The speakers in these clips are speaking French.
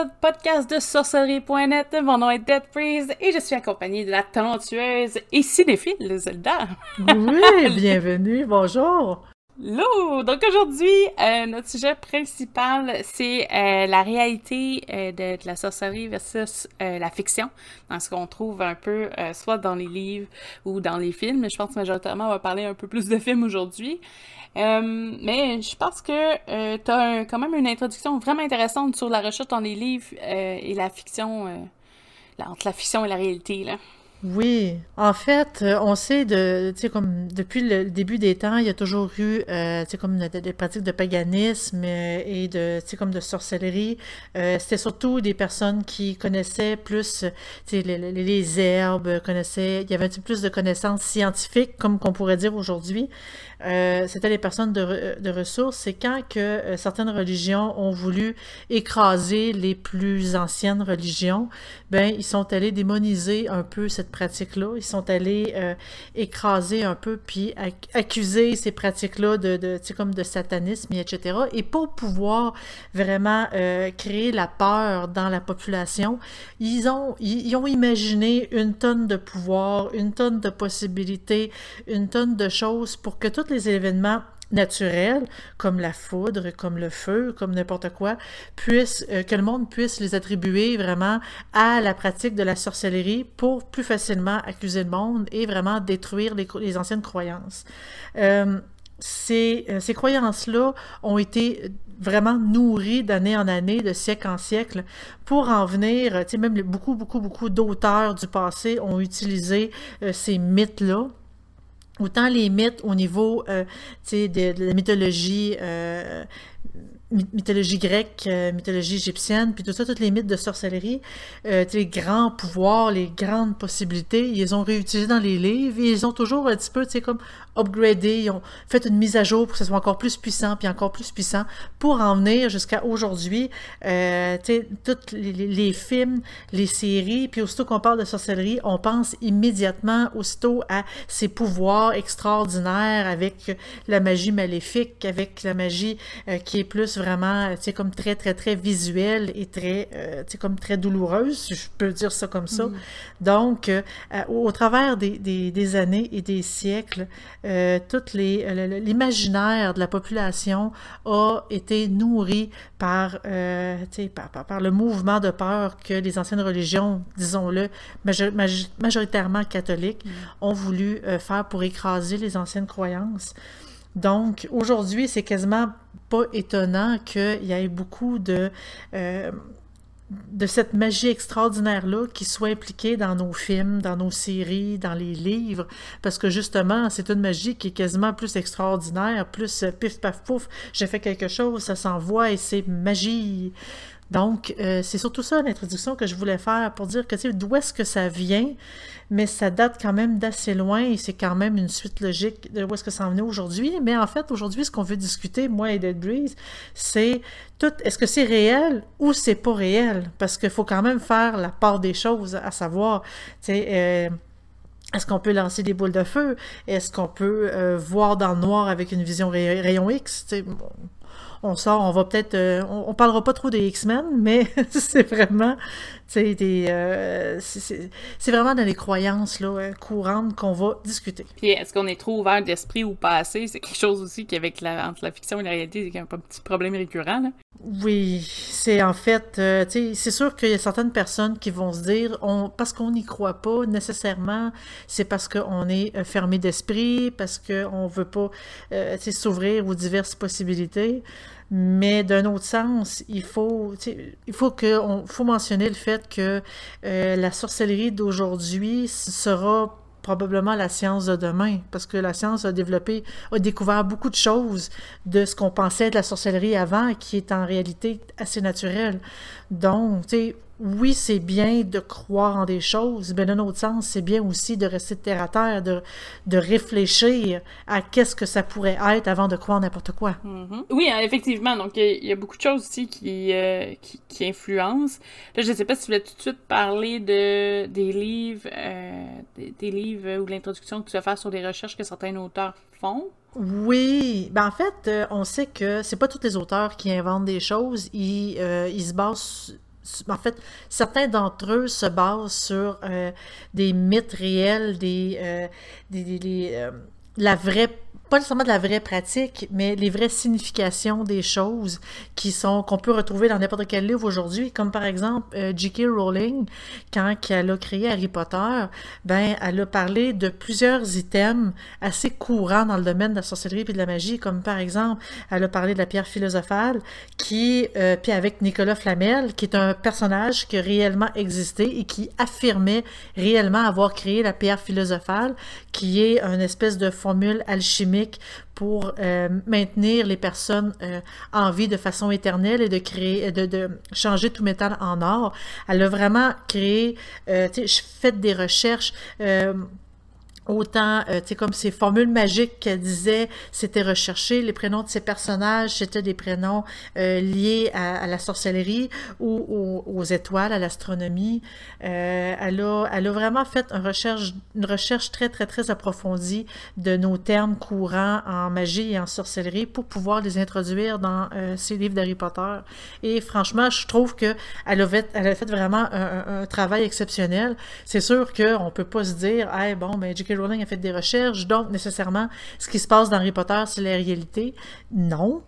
épisode podcast de sorcellerie.net. Mon nom est Dead Freeze et je suis accompagnée de la talentueuse et cinéphile Zelda. Oui, bienvenue, bonjour. Hello! Donc aujourd'hui, euh, notre sujet principal, c'est euh, la réalité euh, de, la sorcellerie versus la fiction, dans ce qu'on trouve un peu soit dans les livres ou dans les films. Je pense majoritairement, on va parler un peu plus de films aujourd'hui. Mais je pense que tu as quand même une introduction vraiment intéressante sur la recherche dans les livres et la fiction, entre la fiction et la réalité. Là. Oui, en fait, euh, on sait depuis le début des temps, il y a toujours eu, euh, des pratiques de paganisme euh, et de, sorcellerie. C'était surtout des personnes qui connaissaient plus, sais, les, herbes, connaissaient, il y avait un petit peu plus de connaissances scientifiques, comme qu'on pourrait dire aujourd'hui. C'était les personnes de, de ressources. C'est quand que certaines religions ont voulu écraser les plus anciennes religions, ben ils sont allés démoniser un peu cette pratique-là. Ils sont allés euh, écraser un peu, puis accuser ces pratiques-là de, de comme de satanisme, etc. Et pour pouvoir vraiment euh, créer la peur dans la population, ils ont, ils, ont imaginé une tonne de pouvoir, une tonne de possibilités, une tonne de choses pour que tous les événements naturels, comme la foudre, comme le feu, comme n'importe quoi, puisse, euh, que le monde puisse les attribuer vraiment à la pratique de la sorcellerie pour plus facilement accuser le monde et vraiment détruire les, anciennes croyances. Euh, ces, euh, ces croyances-là ont été vraiment nourries d'année en année, de siècle en siècle, pour en venir, tu même beaucoup, beaucoup, beaucoup d'auteurs du passé ont utilisé ces mythes-là autant les mythes au niveau euh, de, la mythologie euh, mythologie grecque, euh, mythologie égyptienne, puis tout ça, tous les mythes de sorcellerie, euh, les grands pouvoirs, les grandes possibilités, ils les ont réutilisés dans les livres. Et ils ont toujours un petit peu, tu sais, comme upgradé, ils ont fait une mise à jour pour que ce soit encore plus puissant, puis encore plus puissant, pour en venir jusqu'à aujourd'hui, euh, tu sais, tous les, les, films, les séries, puis aussitôt qu'on parle de sorcellerie, on pense immédiatement aussitôt à ces pouvoirs extraordinaires avec la magie maléfique, avec la magie euh, qui est plus vraiment, tu sais, comme très, très, très visuelle et très, euh, tu sais, comme très douloureuse, si je peux dire ça comme ça. Mm. Donc, euh, au travers des, des, des, années et des siècles, euh, toutes les l'imaginaire de la population a été nourri par, euh, par, par, par, le mouvement de peur que les anciennes religions, disons-le, majoritairement catholiques, mm. ont voulu faire pour écraser les anciennes croyances. Donc, aujourd'hui, c'est quasiment pas étonnant qu'il y ait beaucoup de, euh, de cette magie extraordinaire-là qui soit impliquée dans nos films, dans nos séries, dans les livres, parce que justement, c'est une magie qui est quasiment plus extraordinaire, plus euh, pif paf pouf, j'ai fait quelque chose, ça s'envoie et c'est magie. Donc, euh, c'est surtout ça l'introduction que je voulais faire pour dire que, tu sais, d'où est-ce que ça vient, mais ça date quand même d'assez loin et c'est quand même une suite logique de où est-ce que ça en venait aujourd'hui. Mais en fait, aujourd'hui, ce qu'on veut discuter, moi et Dead Breeze, c'est tout, est-ce que c'est réel ou c'est pas réel? Parce qu'il faut quand même faire la part des choses, à savoir, tu sais, euh, est-ce qu'on peut lancer des boules de feu? Est-ce qu'on peut euh, voir dans le noir avec une vision rayon X? On sort, on va peut-être, euh, on, parlera pas trop des X-Men, mais c'est vraiment, euh, c'est vraiment dans les croyances là, euh, courantes qu'on va discuter. Puis est-ce qu'on est trop ouvert d'esprit ou pas assez? C'est quelque chose aussi qui avec la, entre la fiction et la réalité, c'est un petit problème récurrent. Là. Oui, c'est en fait, c'est sûr qu'il y a certaines personnes qui vont se dire, on, parce qu'on n'y croit pas nécessairement, c'est parce qu'on est fermé d'esprit, parce qu'on veut pas s'ouvrir aux diverses possibilités. Mais d'un autre sens, il faut, il faut, que, on, faut mentionner le fait que euh, la sorcellerie d'aujourd'hui sera probablement la science de demain, parce que la science a développé, a découvert beaucoup de choses de ce qu'on pensait de la sorcellerie avant, qui est en réalité assez naturel. Donc, tu sais, oui, c'est bien de croire en des choses, mais d'un autre sens, c'est bien aussi de rester terre à terre, de, de réfléchir à qu'est-ce que ça pourrait être avant de croire n'importe quoi. Mm-hmm. Oui, hein, effectivement. Donc, il y, a beaucoup de choses aussi qui, euh, qui, influencent. Là, je ne sais pas si tu voulais tout de suite parler de, des livres, euh, des, livres ou l'introduction que tu vas faire sur des recherches que certains auteurs font. Oui, ben en fait, euh, on sait que c'est pas tous les auteurs qui inventent des choses. Ils, ils se basent en fait, certains d'entre eux se basent sur euh, des mythes réels, des, euh, des, euh, la vraie pas nécessairement de la vraie pratique, mais les vraies significations des choses qui sont qu'on peut retrouver dans n'importe quel livre aujourd'hui, comme par exemple euh, J.K. Rowling, quand elle a créé Harry Potter, ben elle a parlé de plusieurs items assez courants dans le domaine de la sorcellerie et de la magie, comme par exemple, elle a parlé de la pierre philosophale, qui euh, puis avec Nicolas Flamel, qui est un personnage qui a réellement existé et qui affirmait réellement avoir créé la pierre philosophale, qui est une espèce de formule alchimique pour euh, maintenir les personnes euh, en vie de façon éternelle et de créer, de, de, changer tout métal en or. Elle a vraiment créé, euh, tu des recherches Autant, euh, tu sais, comme ces formules magiques qu'elle disait, c'était recherché. Les prénoms de ces personnages, c'était des prénoms euh, liés à, la sorcellerie ou aux, étoiles, à l'astronomie. Euh, elle, a, vraiment fait une recherche, très, très, très approfondie de nos termes courants en magie et en sorcellerie pour pouvoir les introduire dans ses livres d'Harry Potter. Et franchement, je trouve qu'elle a, fait, elle a fait vraiment un, travail exceptionnel. C'est sûr qu'on peut pas se dire, hey, bon, ben, J.K. A fait des recherches, donc nécessairement, ce qui se passe dans Harry Potter, c'est la réalité. Non.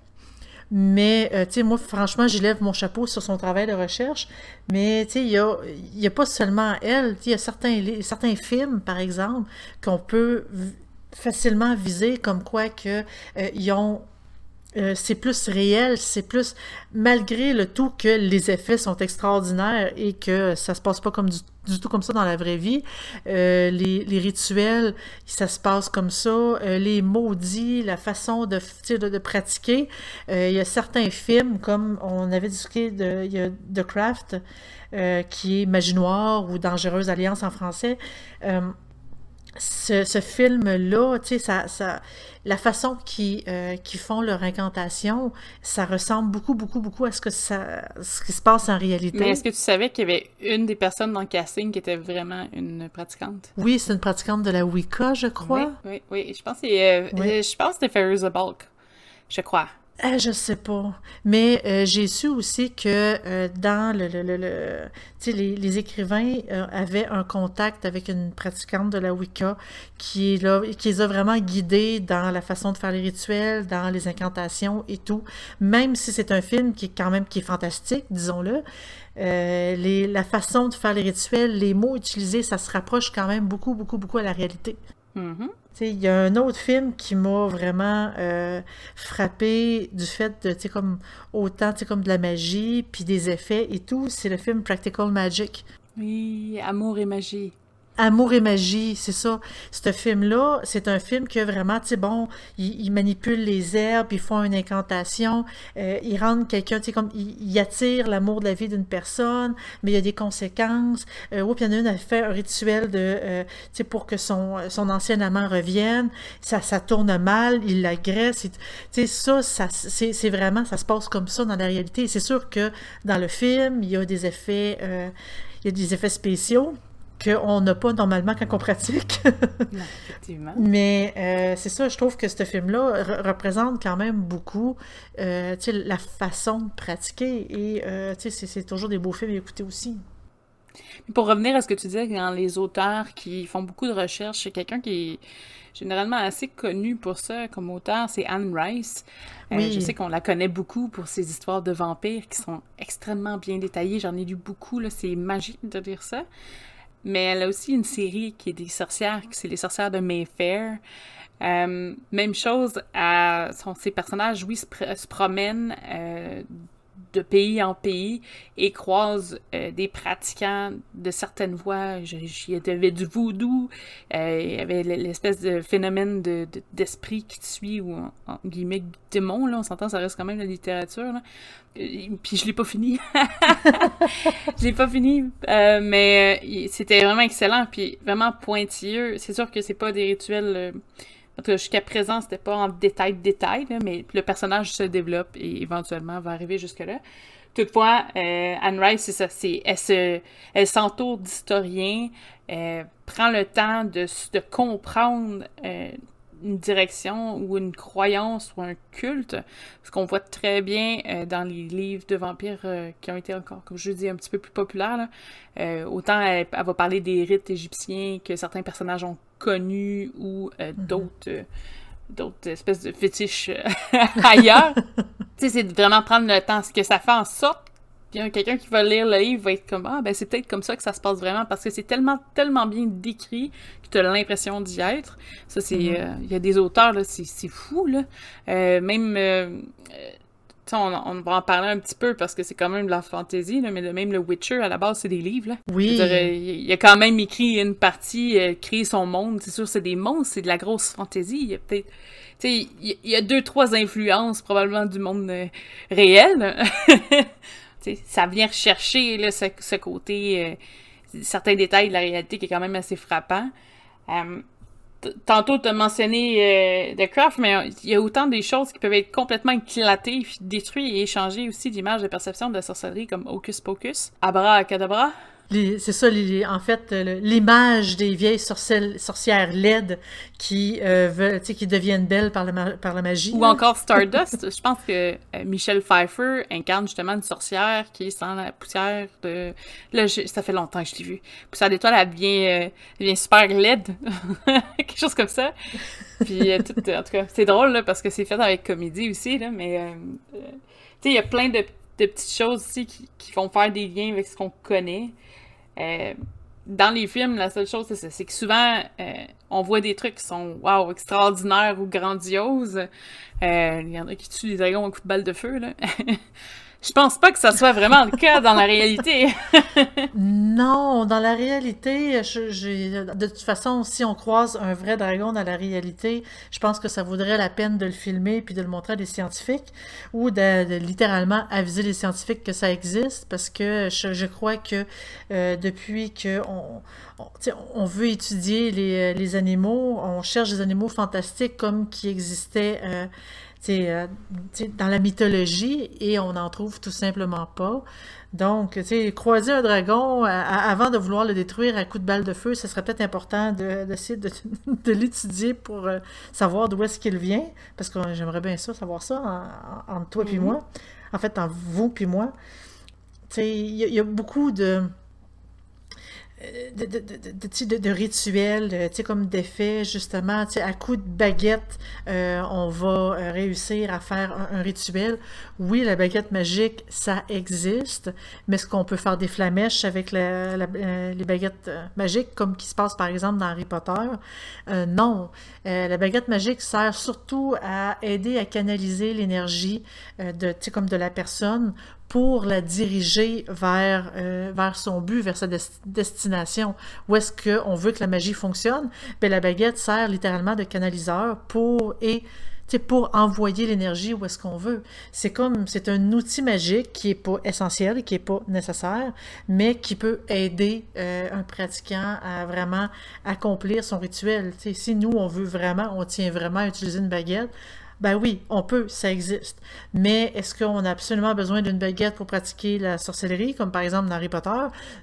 Mais, euh, tu sais, moi, franchement, j'élève mon chapeau sur son travail de recherche. Mais, tu sais, il n'y a, a, pas seulement elle. Il y a certains, certains films, par exemple, qu'on peut facilement viser comme quoi que euh, ont euh, c'est plus réel, c'est plus malgré le tout que les effets sont extraordinaires et que ça se passe pas comme du, tout comme ça dans la vraie vie. Euh, les, les, rituels, ça se passe comme ça. Euh, les maudits, la façon de, de, de pratiquer. il y a certains films, comme on avait discuté de il y a The Craft, qui est Magie Noire ou Dangereuse Alliance en français ce, film-là, tu sais, ça, ça, la façon qu'ils euh, font leur incantation, ça ressemble beaucoup, beaucoup, beaucoup à ce, que ça, ce qui se passe en réalité. Mais est-ce que tu savais qu'il y avait une des personnes dans le casting qui était vraiment une pratiquante? Oui, c'est une pratiquante de la Wicca, je crois. Oui, oui, Je pense que euh, je pense que c'était the Bulk, je crois. Euh, je sais pas. Mais euh, j'ai su aussi que euh, dans le, le, le, les, écrivains avaient un contact avec une pratiquante de la Wicca qui, les a vraiment guidés dans la façon de faire les rituels, dans les incantations et tout. Même si c'est un film qui est quand même qui est fantastique, disons-le. les, la façon de faire les rituels, les mots utilisés, ça se rapproche quand même beaucoup, beaucoup, beaucoup à la réalité. Mm-hmm. Il y a un autre film qui m'a vraiment euh, frappé du fait de, comme autant, comme de la magie, puis des effets et tout, c'est le film Practical Magic. Oui, Amour et magie. Amour et magie, c'est ça. Ce film-là, c'est un film que vraiment, tu sais, bon, il, manipule les herbes, ils font une incantation, euh, il rend quelqu'un, tu sais, comme, il, attire l'amour de la vie d'une personne, mais il y a des conséquences. Euh, puis il y en a une, elle fait un rituel de, euh, tu sais, pour que son, son ancien amant revienne. Ça, ça tourne mal, il l'agresse. Tu sais, ça, ça c'est vraiment, ça se passe comme ça dans la réalité. C'est sûr que dans le film, il y a des effets, euh, il y a des effets spéciaux, qu'on n'a pas normalement quand on pratique. effectivement. Mais euh, c'est ça, je trouve que ce film-là représente quand même beaucoup euh, la façon de pratiquer et euh, c'est toujours des beaux films à écouter aussi. Pour revenir à ce que tu disais dans les auteurs qui font beaucoup de recherches, quelqu'un qui est généralement assez connu pour ça comme auteur, c'est Anne Rice. Euh, je sais qu'on la connaît beaucoup pour ses histoires de vampires qui sont extrêmement bien détaillées. J'en ai lu beaucoup, c'est magique de lire ça. Mais elle a aussi une série qui est des sorcières, c'est les sorcières de Mayfair. Euh, même chose, à, son, ses personnages, oui, se, promènent euh, de pays en pays et croise euh, des pratiquants de certaines voies. Il y avait du voodoo, euh, il y avait l'espèce de phénomène de, d'esprit qui te suit, ou en, guillemets démon, là, on s'entend, ça reste quand même la littérature. Là. Puis je l'ai pas fini. je l'ai pas fini, mais c'était vraiment excellent, puis vraiment pointilleux. C'est sûr que c'est pas des rituels en tout jusqu'à présent, c'était pas en détail, détail, mais le personnage se développe et éventuellement va arriver jusque-là. Toutefois, euh, Anne Rice, c'est ça, c'est, elle, elle s'entoure d'historiens, euh, prend le temps de, de comprendre euh, une direction ou une croyance ou un culte, ce qu'on voit très bien euh, dans les livres de vampires euh, qui ont été encore, comme je dis, un petit peu plus populaires. Euh, autant elle, va parler des rites égyptiens que certains personnages ont connus ou mm-hmm. d'autres d'autres espèces de fétiches ailleurs. tu sais, c'est de vraiment prendre le temps. Ce que ça fait en sorte quelqu'un qui va lire le livre va être comme ah ben c'est peut-être comme ça que ça se passe vraiment parce que c'est tellement tellement bien décrit que tu as l'impression d'y être. Ça c'est mm-hmm. euh, il y a des auteurs là c'est fou là. Euh, même euh, on, on, va en parler un petit peu parce que c'est quand même de la fantasy, là, mais même le Witcher, à la base, c'est des livres. Là. Oui. il a quand même écrit une partie, créé son monde. C'est sûr, c'est des monstres, c'est de la grosse fantasy. Il y a peut-être. il y a deux, trois influences probablement du monde réel. ça vient rechercher ce, côté, euh, certains détails de la réalité qui est quand même assez frappant. Euh, tantôt, tu as mentionné euh, The Craft, mais il y a autant des choses qui peuvent être complètement éclatées, détruites et échangées aussi d'images de perception de la sorcellerie comme Hocus Pocus, Abra Cadabra, c'est ça, en fait, l'image des vieilles sorcières laides qui, euh, veulent, qui deviennent belles par, par la magie. Ou encore Stardust. Je pense que euh, Michelle Pfeiffer incarne justement une sorcière qui est sans la poussière de... Là, ça fait longtemps que je l'ai vue. Poussière d'étoile, elle devient, euh, elle devient super laide. Quelque chose comme ça. Puis, tout, en tout cas, c'est drôle, là, parce que c'est fait avec comédie aussi, là, mais... tu sais, il y a plein de, de petites choses aussi qui, qui font faire des liens avec ce qu'on connaît. Euh, dans les films, la seule chose, c'est que souvent, euh, on voit des trucs qui sont, wow, extraordinaires ou grandioses. Euh, il y en a qui tuent les dragons à coup de balle de feu, là. Je pense pas que ça soit vraiment le cas dans la réalité. non, dans la réalité, je, de toute façon, si on croise un vrai dragon dans la réalité, je pense que ça vaudrait la peine de le filmer puis de le montrer à des scientifiques ou de, littéralement aviser les scientifiques que ça existe parce que je, crois que euh, depuis que on, on, veut étudier les, les, animaux, on cherche des animaux fantastiques comme qui existaient. Euh, euh, dans la mythologie et on n'en trouve tout simplement pas. Donc, croiser un dragon avant de vouloir le détruire à coup de balle de feu, ce serait peut-être important d'essayer de, de, l'étudier pour euh, savoir d'où est-ce qu'il vient, parce que j'aimerais bien ça, savoir ça entre toi et mm-hmm. moi. En fait, en vous puis moi. Il y, a beaucoup de de, de, de, de, rituels, euh, comme d'effets, justement, à coup de baguette, euh, on va euh, réussir à faire un, rituel. Oui, la baguette magique, ça existe, mais est-ce qu'on peut faire des flamèches avec les baguettes magiques, comme qui se passe par exemple dans Harry Potter? non. la baguette magique sert surtout à aider à canaliser l'énergie de, comme de la personne pour la diriger vers, euh, vers son but, vers sa destination. Où est-ce qu'on veut que la magie fonctionne? Bien, la baguette sert littéralement de canaliseur pour et pour envoyer l'énergie où est-ce qu'on veut. C'est comme, c'est un outil magique qui est pas essentiel, qui est pas nécessaire, mais qui peut aider euh, un pratiquant à vraiment accomplir son rituel. si nous, on veut vraiment, on tient vraiment à utiliser une baguette, ben oui, on peut, ça existe. Mais est-ce qu'on a absolument besoin d'une baguette pour pratiquer la sorcellerie, comme par exemple dans Harry Potter?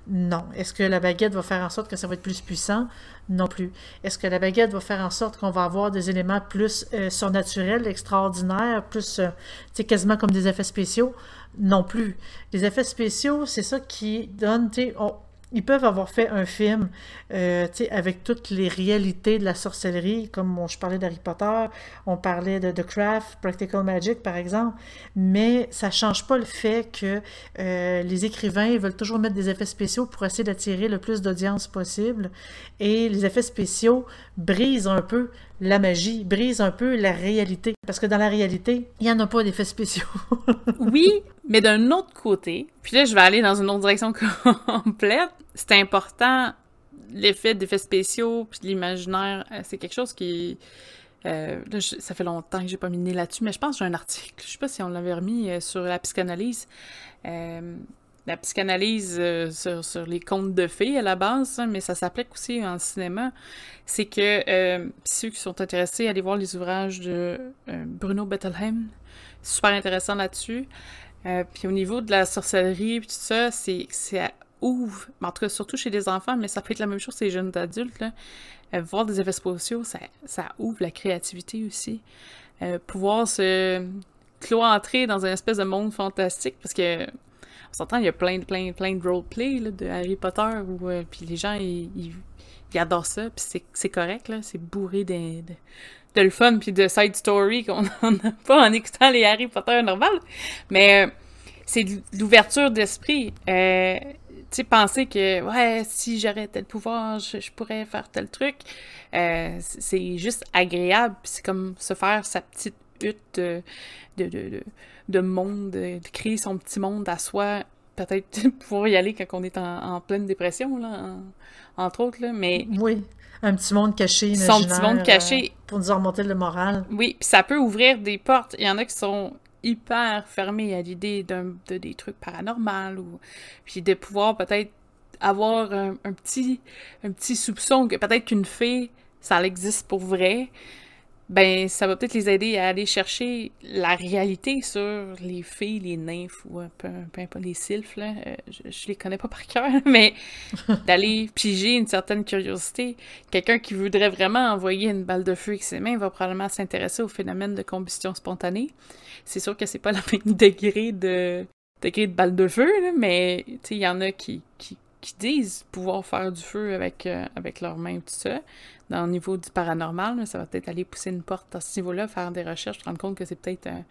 Non. Est-ce que la baguette va faire en sorte que ça va être plus puissant? Non plus. Est-ce que la baguette va faire en sorte qu'on va avoir des éléments plus euh, surnaturels, extraordinaires, plus, euh, sais, quasiment comme des effets spéciaux? Non plus. Les effets spéciaux, c'est ça qui donne, tu sais, ils peuvent avoir fait un film euh, avec toutes les réalités de la sorcellerie, comme je parlais d'Harry Potter, on parlait de The Craft, Practical Magic par exemple, mais ça change pas le fait que euh, les écrivains veulent toujours mettre des effets spéciaux pour essayer d'attirer le plus d'audience possible, et les effets spéciaux brisent un peu la magie, brise un peu la réalité. Parce que dans la réalité, il n'y en a pas d'effets spéciaux. oui, mais d'un autre côté, puis là, je vais aller dans une autre direction complète. C'est important, l'effet d'effets spéciaux, puis l'imaginaire, euh, c'est quelque chose qui... Euh, là, ça fait longtemps que j'ai pas mis là-dessus, mais je pense que j'ai un article, je sais pas si on l'avait remis euh, sur la psychanalyse. La psychanalyse euh, sur, les contes de fées à la base, hein, mais ça s'applique aussi en cinéma, c'est que euh, ceux qui sont intéressés, allez voir les ouvrages de euh, Bruno Bettelheim, super intéressant là-dessus. puis au niveau de la sorcellerie tout ça, c'est ouvre, en tout cas surtout chez les enfants, mais ça peut être la même chose chez les jeunes adultes, voir des effets spéciaux, ça, ça ouvre la créativité aussi. pouvoir se cloîtrer dans un espèce de monde fantastique, parce que on s'entend, il y a plein, plein, plein de roleplay de Harry Potter, où, euh, puis les gens, ils, ils, adorent ça, puis c'est correct, là, c'est bourré de, de, le fun, puis de side story qu'on n'a pas en écoutant les Harry Potter normales, mais euh, c'est l'ouverture d'esprit. Euh, tu sais, penser que, ouais, si j'aurais tel pouvoir, je, pourrais faire tel truc, c'est juste agréable, c'est comme se faire sa petite hutte de, de, de, de monde, de créer son petit monde à soi, peut-être pouvoir y aller quand on est en, pleine dépression, là, entre autres, là, mais... Oui, un petit monde caché, Son petit monde caché. Euh, pour nous remonter le moral. Oui, puis ça peut ouvrir des portes. Il y en a qui sont hyper fermés à l'idée de des trucs paranormaux, ou... puis de pouvoir peut-être avoir un, un, petit, un petit soupçon que peut-être qu'une fée, ça existe pour vrai, ben ça va peut-être les aider à aller chercher la réalité sur les filles, les nymphes ou un peu, peu importe les sylphes, là. Euh, je, les connais pas par cœur, mais d'aller piger une certaine curiosité. Quelqu'un qui voudrait vraiment envoyer une balle de feu avec ses mains va probablement s'intéresser au phénomène de combustion spontanée. C'est sûr que c'est pas le même degré de degré de balle de feu, là, mais il y en a qui, qui, qui disent pouvoir faire du feu avec, euh, avec leurs mains, tout ça dans le niveau du paranormal, ça va peut-être aller pousser une porte à ce niveau-là, faire des recherches, rendre compte que c'est peut-être un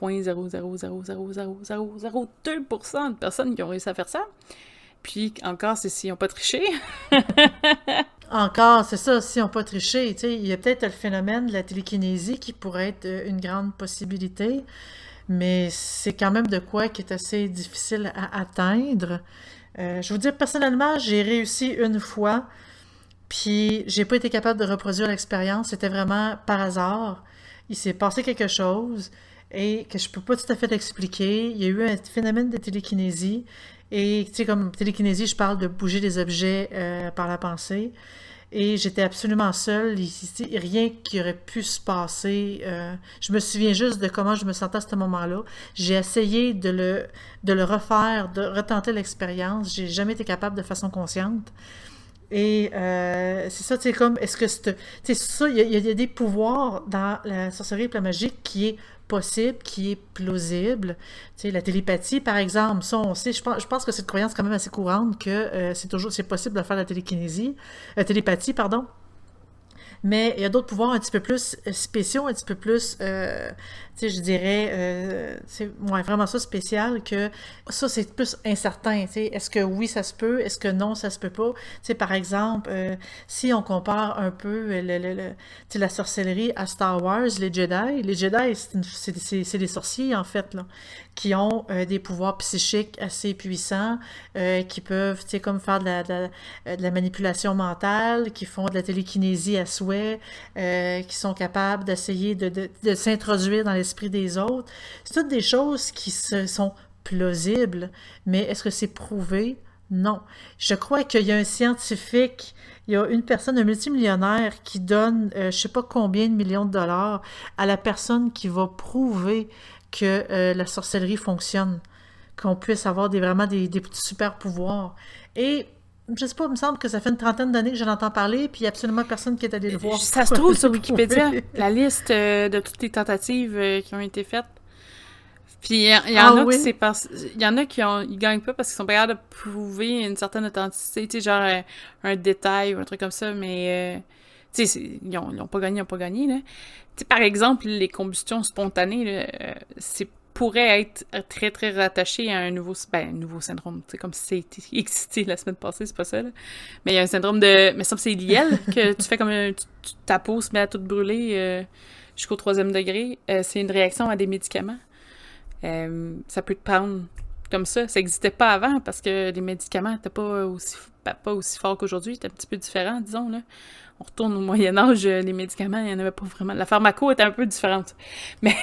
0.0000002% de personnes qui ont réussi à faire ça. Puis encore, c'est s'ils n'ont pas triché. encore, c'est ça, s'ils n'ont pas triché. Il y a peut-être le phénomène de la télékinésie qui pourrait être euh, une grande possibilité, mais c'est quand même de quoi qui est assez difficile à atteindre. Euh, je vous dis personnellement, j'ai réussi une fois puis j'ai pas été capable de reproduire l'expérience. C'était vraiment par hasard. Il s'est passé quelque chose et que je peux pas tout à fait expliquer. Il y a eu un phénomène de télékinésie. Et tu sais, comme télékinésie, je parle de bouger des objets euh, par la pensée. Et j'étais absolument seule. Il, rien qui aurait pu se passer. Euh, je me souviens juste de comment je me sentais à ce moment-là. J'ai essayé de le, de le refaire, de retenter l'expérience. J'ai jamais été capable de façon consciente. Et euh, c'est ça, tu sais, comme, est-ce que c'est. Tu sais, ça, il y, a des pouvoirs dans la sorcellerie et la magie qui est possible, qui est plausible. Tu sais, la télépathie, par exemple, ça, on je pense, je pense que croyance quand même assez courante que euh, c'est toujours, c'est possible de faire la télékinésie, la télépathie, pardon. Mais il y a d'autres pouvoirs un petit peu plus spéciaux, un petit peu plus euh, sais, je dirais, euh, c'est ouais, vraiment ça spécial que ça, c'est plus incertain. Est-ce que oui, ça se peut? Est-ce que non, ça se peut pas? sais, par exemple, euh, si on compare un peu le, le, le la sorcellerie à Star Wars, les Jedi, les Jedi, c'est des sorciers, en fait, là, qui ont euh, des pouvoirs psychiques assez puissants, qui peuvent, tu sais, comme faire de la, manipulation mentale, qui font de la télékinésie à souhait, qui sont capables d'essayer de, de, de s'introduire dans les des autres. C'est toutes des choses qui se, sont plausibles, mais est-ce que c'est prouvé? Non. Je crois qu'il y a un scientifique, il y a une personne, un multimillionnaire qui donne euh, je sais pas combien de millions de dollars à la personne qui va prouver que euh, la sorcellerie fonctionne, qu'on puisse avoir des, vraiment des, super pouvoirs. Et je sais pas, il me semble que ça fait une trentaine d'années que j'en entends parler, puis il n'y a absolument personne qui est allé le voir. Ça se trouve sur Wikipédia, la liste euh, de toutes les tentatives euh, qui ont été faites. Puis il y, en ah a qui c'est parce... Il y en a qui ont... ils gagnent pas parce qu'ils sont pas capables de prouver une certaine authenticité, tu sais, genre euh, un détail ou un truc comme ça, mais... tu sais, ils ont, pas gagné, ils ont pas gagné, là. Tu sais, par exemple, les combustions spontanées, c'est pourrait être très, très rattaché à un nouveau, ben, nouveau syndrome. C'est comme si c'était existé la semaine passée, c'est pas ça, là. Mais il y a un syndrome de... Mais ça, c'est l'IEL, que tu fais comme un... ta peau se met à tout brûler euh, jusqu'au troisième degré. Euh, c'est une réaction à des médicaments. Euh, ça peut te prendre comme ça. Ça n'existait pas avant parce que les médicaments n'étaient pas aussi, pas, aussi forts qu'aujourd'hui. C'était un petit peu différent, disons, là on retourne au Moyen Âge, euh, les médicaments, il n'y en avait pas vraiment. La pharmaco était un peu différente. Mais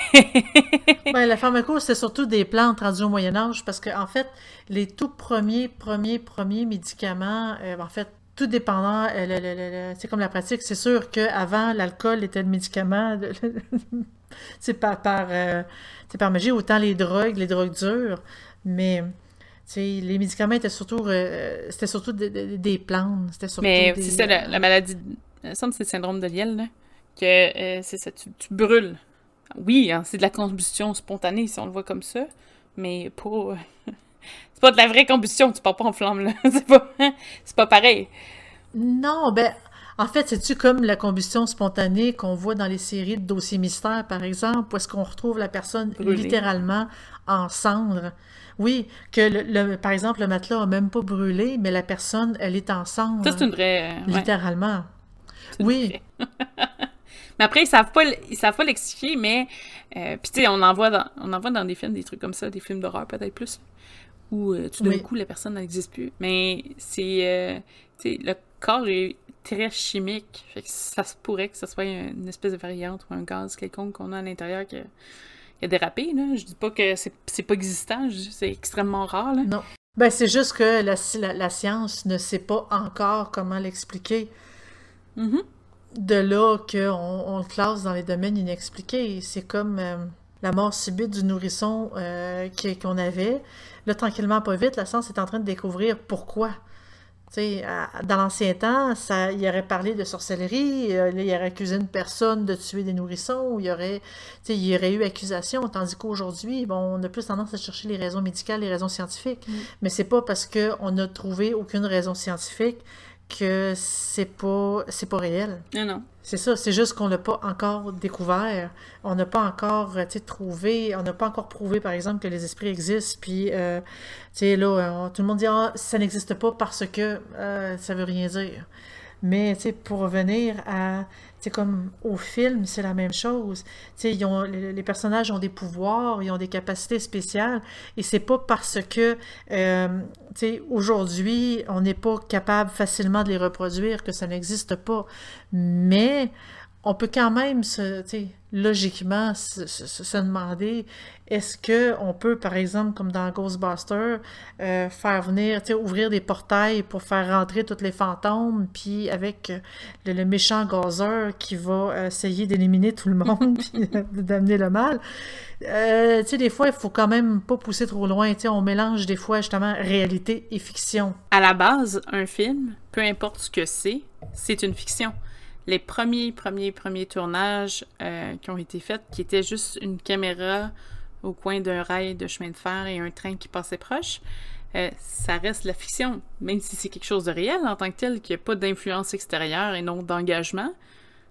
ben, la pharmaco, c'était surtout des plantes rendues au Moyen Âge, parce qu'en en fait, les tout premiers, premiers, premiers médicaments, euh, en fait, tout dépendant, euh, c'est comme la pratique, c'est sûr qu'avant, l'alcool était le médicament, c'est par, par, par magie, autant les drogues, les drogues dures, mais les médicaments étaient surtout, euh, c'était surtout des plantes. Surtout Mais c'est ça, la, maladie, ça c'est le syndrome de Liel, là, que euh, c'est ça, tu, brûles. Oui, hein, c'est de la combustion spontanée, si on le voit comme ça, mais pas... c'est pas de la vraie combustion, tu pars pas en flamme, là. c'est pas, c'est pas pareil. Non, ben... En fait, c'est-tu comme la combustion spontanée qu'on voit dans les séries de dossiers mystères, par exemple, où est-ce qu'on retrouve la personne littéralement en cendres? Oui, que le, par exemple, le matelas n'a même pas brûlé, mais la personne, elle est ensemble. Ça, c'est une vraie. Euh, littéralement. Oui. mais après, ils savent pas, ils savent pas l'expliquer, mais. Euh, puis, tu sais, on en, voit dans, on en voit dans des films, des trucs comme ça, des films d'horreur peut-être plus, où euh, tout d'un coup, la personne n'existe plus. Mais c'est. tu sais, le corps est très chimique. Fait que ça se pourrait que ce soit une espèce de variante ou un gaz quelconque qu'on a à l'intérieur que a dérapé. Là. Je dis pas que c'est pas existant, c'est extrêmement rare. Là. Non. Ben, c'est juste que la, la, science ne sait pas encore comment l'expliquer. Mm-hmm. De là qu'on on le classe dans les domaines inexpliqués. C'est comme euh, la mort subite du nourrisson euh, qu'on avait. Là, tranquillement, pas vite, la science est en train de découvrir pourquoi dans l'ancien temps, ça, il aurait parlé de sorcellerie, euh, il aurait accusé une personne de tuer des nourrissons, il y aurait, il y aurait eu accusation, tandis qu'aujourd'hui, bon, on a plus tendance à chercher les raisons médicales, les raisons scientifiques. Mm. Mais c'est pas parce qu'on n'a trouvé aucune raison scientifique que c'est pas c'est pas réel. Non, non. C'est ça, c'est juste qu'on l'a pas encore découvert. On n'a pas encore trouvé, on n'a pas encore prouvé, par exemple, que les esprits existent. Puis, euh, tu sais, là, euh, tout le monde dit ah, ça n'existe pas parce que euh, ça veut rien dire. Mais, tu sais, pour revenir à c'est comme au film, c'est la même chose. Ils ont, les, personnages ont des pouvoirs, ils ont des capacités spéciales, et c'est pas parce que euh, aujourd'hui on n'est pas capable facilement de les reproduire que ça n'existe pas. Mais on peut quand même se, logiquement se, se, demander est-ce que on peut, par exemple, comme dans Ghostbusters, euh, faire venir, ouvrir des portails pour faire rentrer tous les fantômes, puis avec euh, le, méchant gazeur qui va euh, essayer d'éliminer tout le monde, puis d'amener le mal. Tu sais, des fois, il faut quand même pas pousser trop loin. Tu sais, on mélange des fois justement réalité et fiction. À la base, un film, peu importe ce que c'est, c'est une fiction les premiers, premiers, premiers tournages euh, qui ont été faits, qui étaient juste une caméra au coin d'un rail de chemin de fer et un train qui passait proche, euh, ça reste la fiction, même si c'est quelque chose de réel en tant que tel, qu'il n'y a pas d'influence extérieure et non d'engagement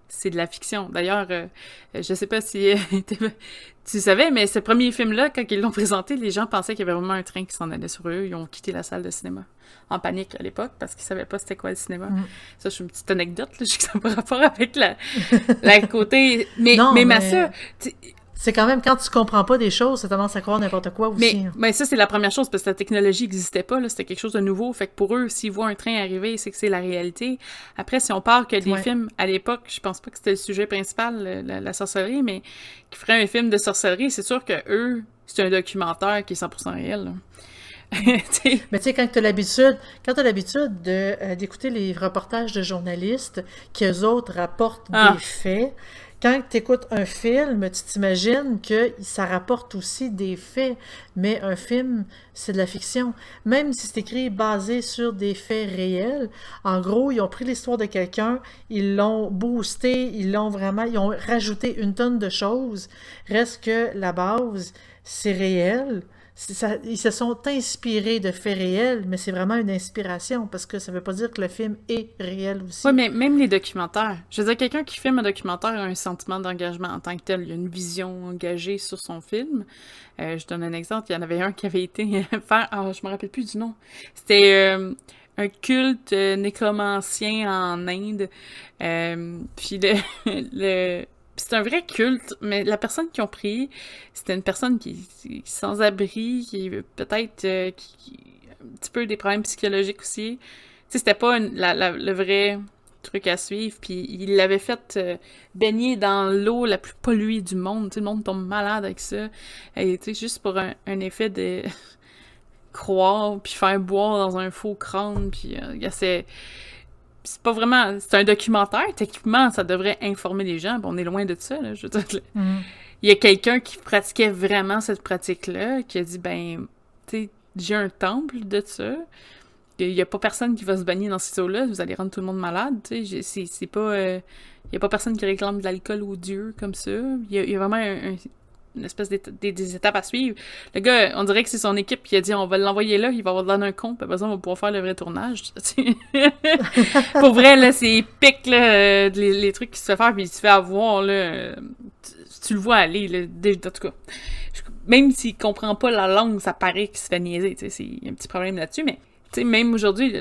c'est de la fiction. D'ailleurs, euh, je sais pas si tu savais, mais ce premier film-là, quand ils l'ont présenté, les gens pensaient qu'il y avait vraiment un train qui s'en allait sur eux. Ils ont quitté la salle de cinéma en panique à l'époque parce qu'ils savaient pas c'était quoi le cinéma. Mm. Ça, c'est une petite anecdote, là, je sais que ça n'a pas rapport avec la, la côté... Mais, mais, c'est quand même quand tu comprends pas des choses, ça tendance à croire n'importe quoi aussi. Mais, mais ça, c'est la première chose, parce que la technologie n'existait pas, c'était quelque chose de nouveau. Fait que pour eux, s'ils voient un train arriver, c'est que c'est la réalité. Après, si on parle que des films, à l'époque, je pense pas que c'était le sujet principal, la, sorcellerie, mais qui ferait un film de sorcellerie, c'est sûr que eux, c'est un documentaire qui est 100% réel. mais tu sais, quand tu as l'habitude, quand as l'habitude de, euh, d'écouter les reportages de journalistes, qu'eux autres rapportent ah. des faits, quand tu écoutes un film, tu t'imagines que ça rapporte aussi des faits, mais un film, c'est de la fiction. Même si c'est écrit basé sur des faits réels, en gros, ils ont pris l'histoire de quelqu'un, ils l'ont boosté, ils l'ont vraiment, ils ont rajouté une tonne de choses. Reste que la base, c'est réel, ils se sont inspirés de faits réels, mais c'est vraiment une inspiration parce que ça veut pas dire que le film est réel aussi. Oui, mais même les documentaires. Je veux dire, quelqu'un qui filme un documentaire a un sentiment d'engagement en tant que tel. Il a une vision engagée sur son film. Euh, je donne un exemple. Il y en avait un qui avait été faire. Ah, je me rappelle plus du nom. C'était. Euh, un culte euh, nécromancien en Inde. puis le, c'est un vrai culte, mais la personne qui ont pris, c'était une personne qui, est sans abri, qui peut-être euh, qui, un petit peu des problèmes psychologiques aussi. Tu sais, c'était pas le vrai truc à suivre, puis il l'avait fait euh, baigner dans l'eau la plus polluée du monde. Tu le monde tombe malade avec ça. Et tu juste pour un, effet de croire, puis faire boire dans un faux crâne, puis euh, c'est c'est pas vraiment. C'est un documentaire. Techniquement, ça devrait informer les gens. on est loin de ça, là. Je veux dire, mm. Il y a quelqu'un qui pratiquait vraiment cette pratique-là, qui a dit ben, tu sais, j'ai un temple de ça. Il y a pas personne qui va se baigner dans ces eaux-là. Vous allez rendre tout le monde malade. Tu sais, c'est pas. Euh, il y a pas personne qui réclame de l'alcool au Dieu comme ça. Il y a, vraiment un une espèce des étapes à suivre. Le gars, on dirait que c'est son équipe qui a dit on va l'envoyer là, il va avoir l'air un con, puis après on va pouvoir faire le vrai tournage. Pour vrai, là, c'est épique, là, les, trucs qu'il se fait faire, puis il se fait avoir, là. Tu, le vois aller, là, en tout cas. Même s'il comprend pas la langue, ça paraît qu'il se fait niaiser, tu sais, c'est un petit problème là-dessus, mais, tu sais, même aujourd'hui,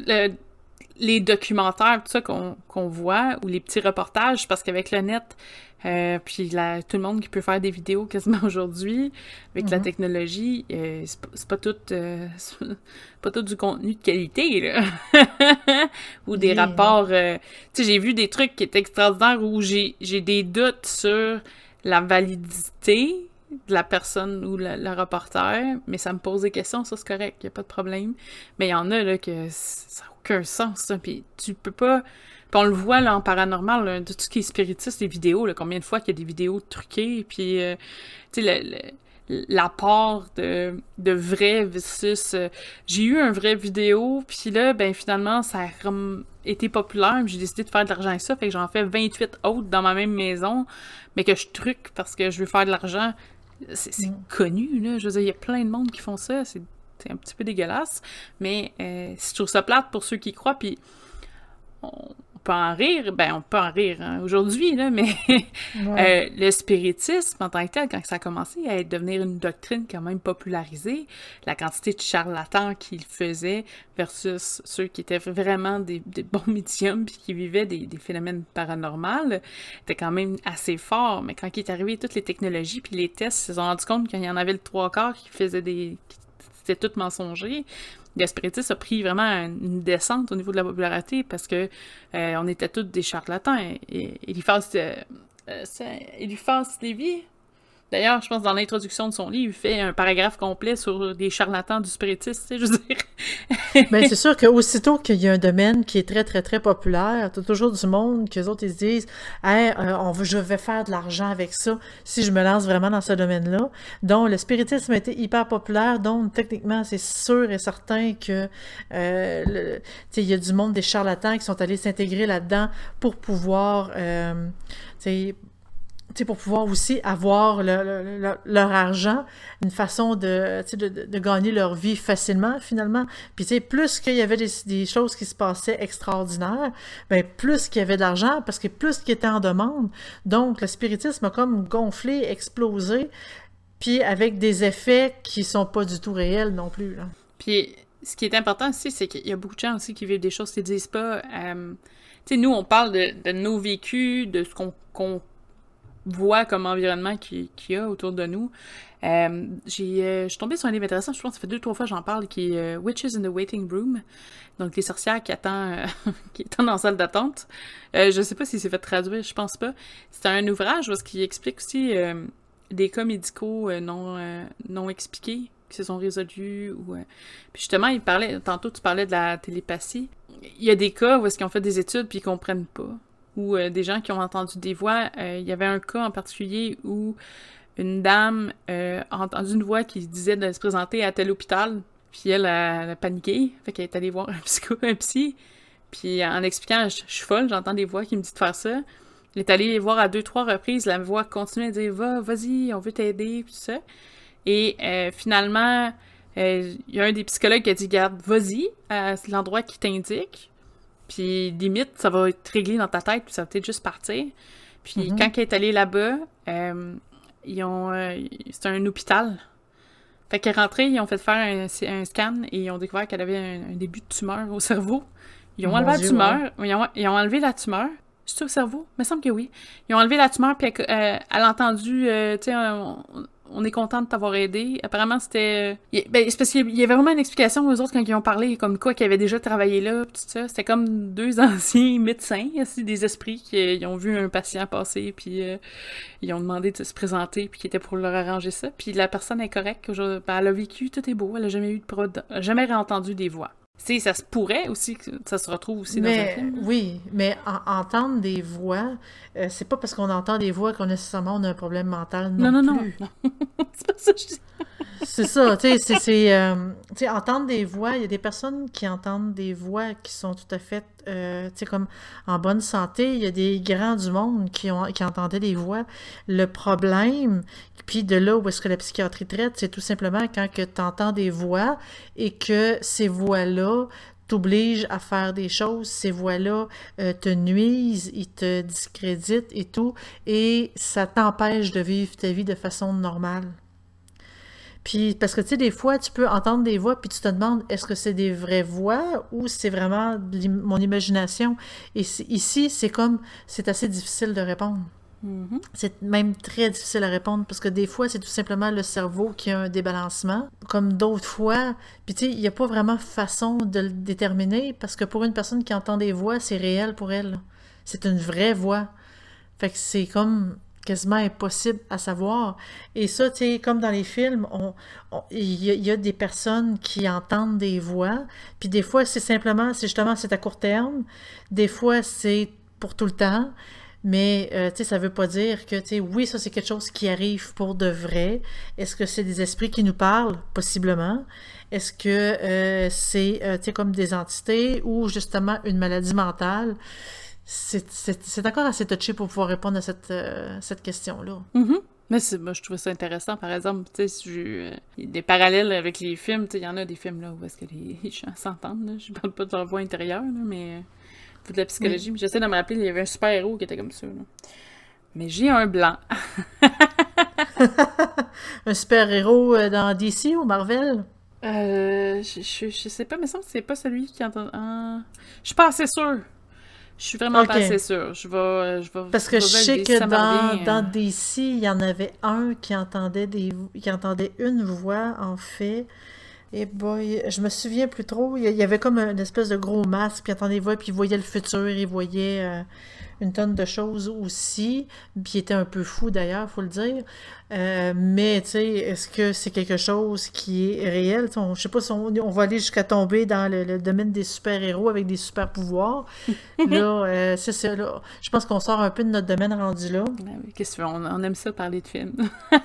les documentaires, tout ça qu'on voit, ou les petits reportages, parce qu'avec le net, euh, puis tout le monde qui peut faire des vidéos quasiment aujourd'hui, avec la mhm. technologie, euh, c'est pas, tout euh, pas tout du contenu de qualité, là. ou des rapports... tu sais, j'ai vu des trucs qui étaient extraordinaires où j'ai des doutes sur la validité de la personne ou le, reporter, mais ça me pose des questions, ça c'est correct, y a pas de problème. Mais il y en a là que ça n'a aucun sens, ça, puis tu peux pas on le voit là, en paranormal, de tout ce qui est spiritiste, les vidéos, combien de fois qu'il y a des vidéos truquées, puis euh, tu sais, l'apport de, de vrai versus... Euh, j'ai eu un vrai vidéo, puis là, ben finalement, ça a été populaire, j'ai décidé de faire de l'argent avec ça, fait que j'en fais 28 autres dans ma même maison, mais que je truque parce que je veux faire de l'argent. C'est mm. connu, là. Je veux dire, il y a plein de monde qui font ça, c'est un petit peu dégueulasse, mais euh, je trouve ça plate pour ceux qui croient, puis peut en rire, ben on peut en rire hein, aujourd'hui, là, mais euh, le spiritisme en tant que tel, quand ça a commencé à devenir une doctrine quand même popularisée, la quantité de charlatans qu'il faisait versus ceux qui étaient vraiment des, bons médiums puis qui vivaient des, phénomènes paranormaux, était quand même assez fort. Mais quand il est arrivé toutes les technologies puis les tests, ils se sont rendus compte qu'il y en avait le trois quarts qui faisaient des... c'était tout mensonger Gasperitis a pris vraiment une descente au niveau de la popularité parce que euh, on était tous des charlatans. Et, et Eliphas, euh, euh, Eliphas Lévy, D'ailleurs, je pense dans l'introduction de son livre, il fait un paragraphe complet sur des charlatans du spiritisme, tu sais, je veux dire. Mais c'est sûr qu'aussitôt qu'il y a un domaine qui est très, très, très populaire, t'as toujours du monde que les autres, ils se disent hey, euh, on je vais faire de l'argent avec ça si je me lance vraiment dans ce domaine-là. Donc, le spiritisme a été hyper populaire, donc techniquement, c'est sûr et certain que euh, il y a du monde des charlatans qui sont allés s'intégrer là-dedans pour pouvoir euh, pour pouvoir aussi avoir leur argent, une façon de, gagner leur vie facilement, finalement. Puis, tu sais, plus qu'il y avait des, choses qui se passaient extraordinaires, ben, plus qu'il y avait d'argent, parce que plus qu'il était en demande. Donc, le spiritisme a comme gonflé, explosé, puis avec des effets qui sont pas du tout réels non plus. Puis, ce qui est important aussi, c'est qu'il y a beaucoup de gens aussi qui vivent des choses qui disent pas... Euh, tu sais, nous, on parle de, nos vécus, de ce qu'on voit comme environnement qu'il y a autour de nous. Euh, j'ai, euh, je suis tombée sur un livre intéressant, je pense que ça fait deux trois fois que j'en parle, qui est euh, Witches in the Waiting Room. Donc, les sorcières qui attendent, qui attendent en salle d'attente. je sais pas si c'est fait traduire, je pense pas. C'est un ouvrage parce qu'il explique aussi des cas médicaux non, non expliqués qui se sont résolus. Ou, Puis justement, il parlait, tantôt tu parlais de la télépathie. Il y a des cas où est-ce qu'ils ont fait des études puis ils comprennent pas ou euh, des gens qui ont entendu des voix. Euh, il y avait un cas en particulier où une dame euh, a entendu une voix qui disait de se présenter à tel hôpital, puis elle a, paniqué, fait qu'elle est allée voir un psycho, un psy, puis en expliquant, je, suis folle, j'entends des voix qui me disent de faire ça. Elle est allée voir à deux, trois reprises, la voix continuait à dire Va, vas-y, on veut t'aider, puis ça. Et finalement, il y a un des psychologues qui a dit Garde, vas-y à l'endroit qui t'indique. Puis limite, ça va être réglé dans ta tête, puis ça va peut-être juste partir. Puis mm-hmm. quand elle est allée là-bas, ils ont. c'est un hôpital. Fait qu'elle est rentrée, ils ont fait faire un, scan et ils ont découvert qu'elle avait un, début de tumeur au cerveau. Ils ont enlevé la tumeur. Ils, ont, enlevé la tumeur. C'est au cerveau? Il me semble que oui. Ils ont enlevé la tumeur, puis elle, a entendu, euh, tu sais, on est content de t'avoir aidé. Apparemment, c'était. Euh, ben, c'est parce qu'il y avait vraiment une explication aux autres quand ils ont parlé, comme quoi qu'ils avaient déjà travaillé là, tout ça. C'était comme deux anciens médecins, aussi, des esprits qui euh, ont vu un patient passer, puis euh, ils ont demandé de se présenter, puis qui étaient pour leur arranger ça. Puis la personne est correcte, ben, elle a vécu, tout est beau, elle a jamais eu de prod, jamais entendu des voix sais, ça se pourrait aussi que ça se retrouve aussi dans un film. Oui, mais entendre des voix, euh, c'est pas parce qu'on entend des voix qu'on nécessairement on a un problème mental non, non, plus. Non, non, c'est pas ça que je dis. c'est ça, tu sais, c'est... Euh, tu sais, entendre des voix, il y a des personnes qui entendent des voix qui sont tout à fait, euh, tu sais, comme en bonne santé. Il y a des grands du monde qui, ont, qui entendaient des voix. Le problème, puis de là où est-ce que la psychiatrie traite, c'est tout simplement quand tu entends des voix et que ces voix-là t'obligent à faire des choses, ces voix-là euh, te nuisent, ils te discréditent et tout, et ça t'empêche de vivre ta vie de façon normale. Puis, parce que tu sais, des fois, tu peux entendre des voix, puis tu te demandes, est-ce que c'est des vraies voix ou c'est vraiment mon imagination? Et ici, c'est comme, c'est assez difficile de répondre. Mm-hmm. C'est même très difficile à répondre parce que des fois, c'est tout simplement le cerveau qui a un débalancement. Comme d'autres fois, puis tu sais, il n'y a pas vraiment façon de le déterminer parce que pour une personne qui entend des voix, c'est réel pour elle. C'est une vraie voix. Fait que c'est comme quasiment impossible à savoir. Et ça, tu sais, comme dans les films, il y, a des personnes qui entendent des voix, puis des fois, c'est simplement, c'est justement, c'est à court terme, des fois, c'est pour tout le temps, mais, euh, tu sais, ça veut pas dire que, tu sais, oui, ça, c'est quelque chose qui arrive pour de vrai. Est-ce que c'est des esprits qui nous parlent? Possiblement. Est-ce que euh, c'est, euh, tu sais, comme des entités ou justement une maladie mentale? C'est encore assez touché pour pouvoir répondre à cette, cette question-là. Mm-hmm. Mais moi, je trouve ça intéressant. Par exemple, tu sais, des parallèles avec les films. Tu sais, il y en a des films là où est-ce que les, gens s'entendent. Je parle pas de leur voix intérieure, mais de la psychologie, mais j'essaie de me rappeler, il y avait un super-héros qui était comme ça. Mais j'ai un blanc. un super-héros euh, dans DC ou Marvel? Euh, je, je, sais pas, mais ça c'est pas celui qui entend. Ah, je suis pas assez sûre. Je suis vraiment pas assez sûre. Je vais, je vais, Parce que je sais que dans, dans DC, il y en avait un qui entendait des qui entendait une voix, en fait. Et boy, je me souviens plus trop. Il y avait comme une espèce de gros masque, puis il entendait puis il voyait le futur, il voyait euh, une tonne de choses aussi. Puis il était un peu fou d'ailleurs, faut le dire. Euh, mais, tu sais, est-ce que c'est quelque chose qui est réel? On, je sais pas si on, va aller jusqu'à tomber dans le, domaine des super-héros avec des super-pouvoirs. là, euh, c'est ça, là. Je pense qu'on sort un peu de notre domaine rendu là. Ben qu'est-ce que on, on, aime ça parler de films.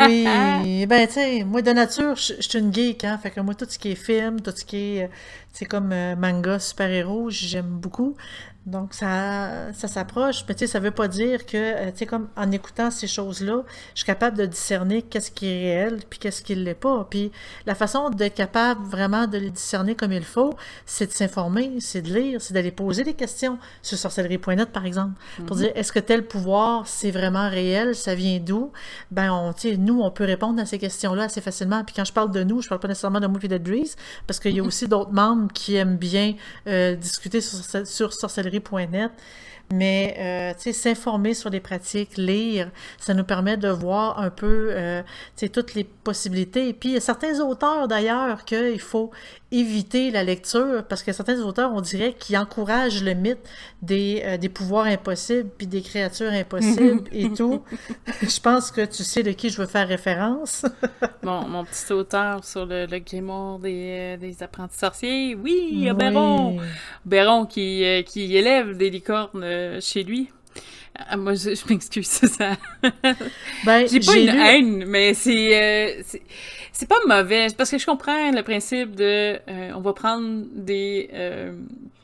oui, ben, tu sais, moi, de nature, je, suis une geek, hein. Fait que moi, tout ce qui est film, tout ce qui est, c'est comme euh, manga, super-héros, j'aime beaucoup. Donc, ça, ça s'approche, mais tu sais, ça veut pas dire que, euh, tu sais, comme en écoutant ces choses-là, je suis capable de discerner qu'est-ce qui est réel, puis qu'est-ce qui ne l'est pas. Puis la façon d'être capable vraiment de les discerner comme il faut, c'est de s'informer, c'est de lire, c'est d'aller poser des questions sur sorcellerie.net, par exemple, pour mhm. dire, est-ce que tel pouvoir, c'est vraiment réel, ça vient d'où? Ben, on, tu sais, nous, on peut répondre à ces questions-là assez facilement. Puis quand je parle de nous, je parle pas nécessairement de moi et de Breeze, parce qu'il y a aussi d'autres membres qui aiment bien euh, discuter sur, sur sorcellerie net mais euh, tu sais, s'informer sur les pratiques, lire, ça nous permet de voir un peu euh, tu sais, toutes les possibilités. Et puis, il y a certains auteurs d'ailleurs qu'il faut éviter la lecture parce que certains auteurs, on dirait, qui encouragent le mythe des, euh, des pouvoirs impossibles puis des créatures impossibles et tout. je pense que tu sais de qui je veux faire référence. bon, mon petit auteur sur le, le grimoire des, des apprentis sorciers, oui, Béron! Béron qui, qui élève des licornes euh, chez lui. Ah, moi, je, m'excuse, ça. Ben, J'ai pas une haine, mais euh, c'est, c'est pas mauvais. Parce que je comprends le principe de. Euh, on va prendre des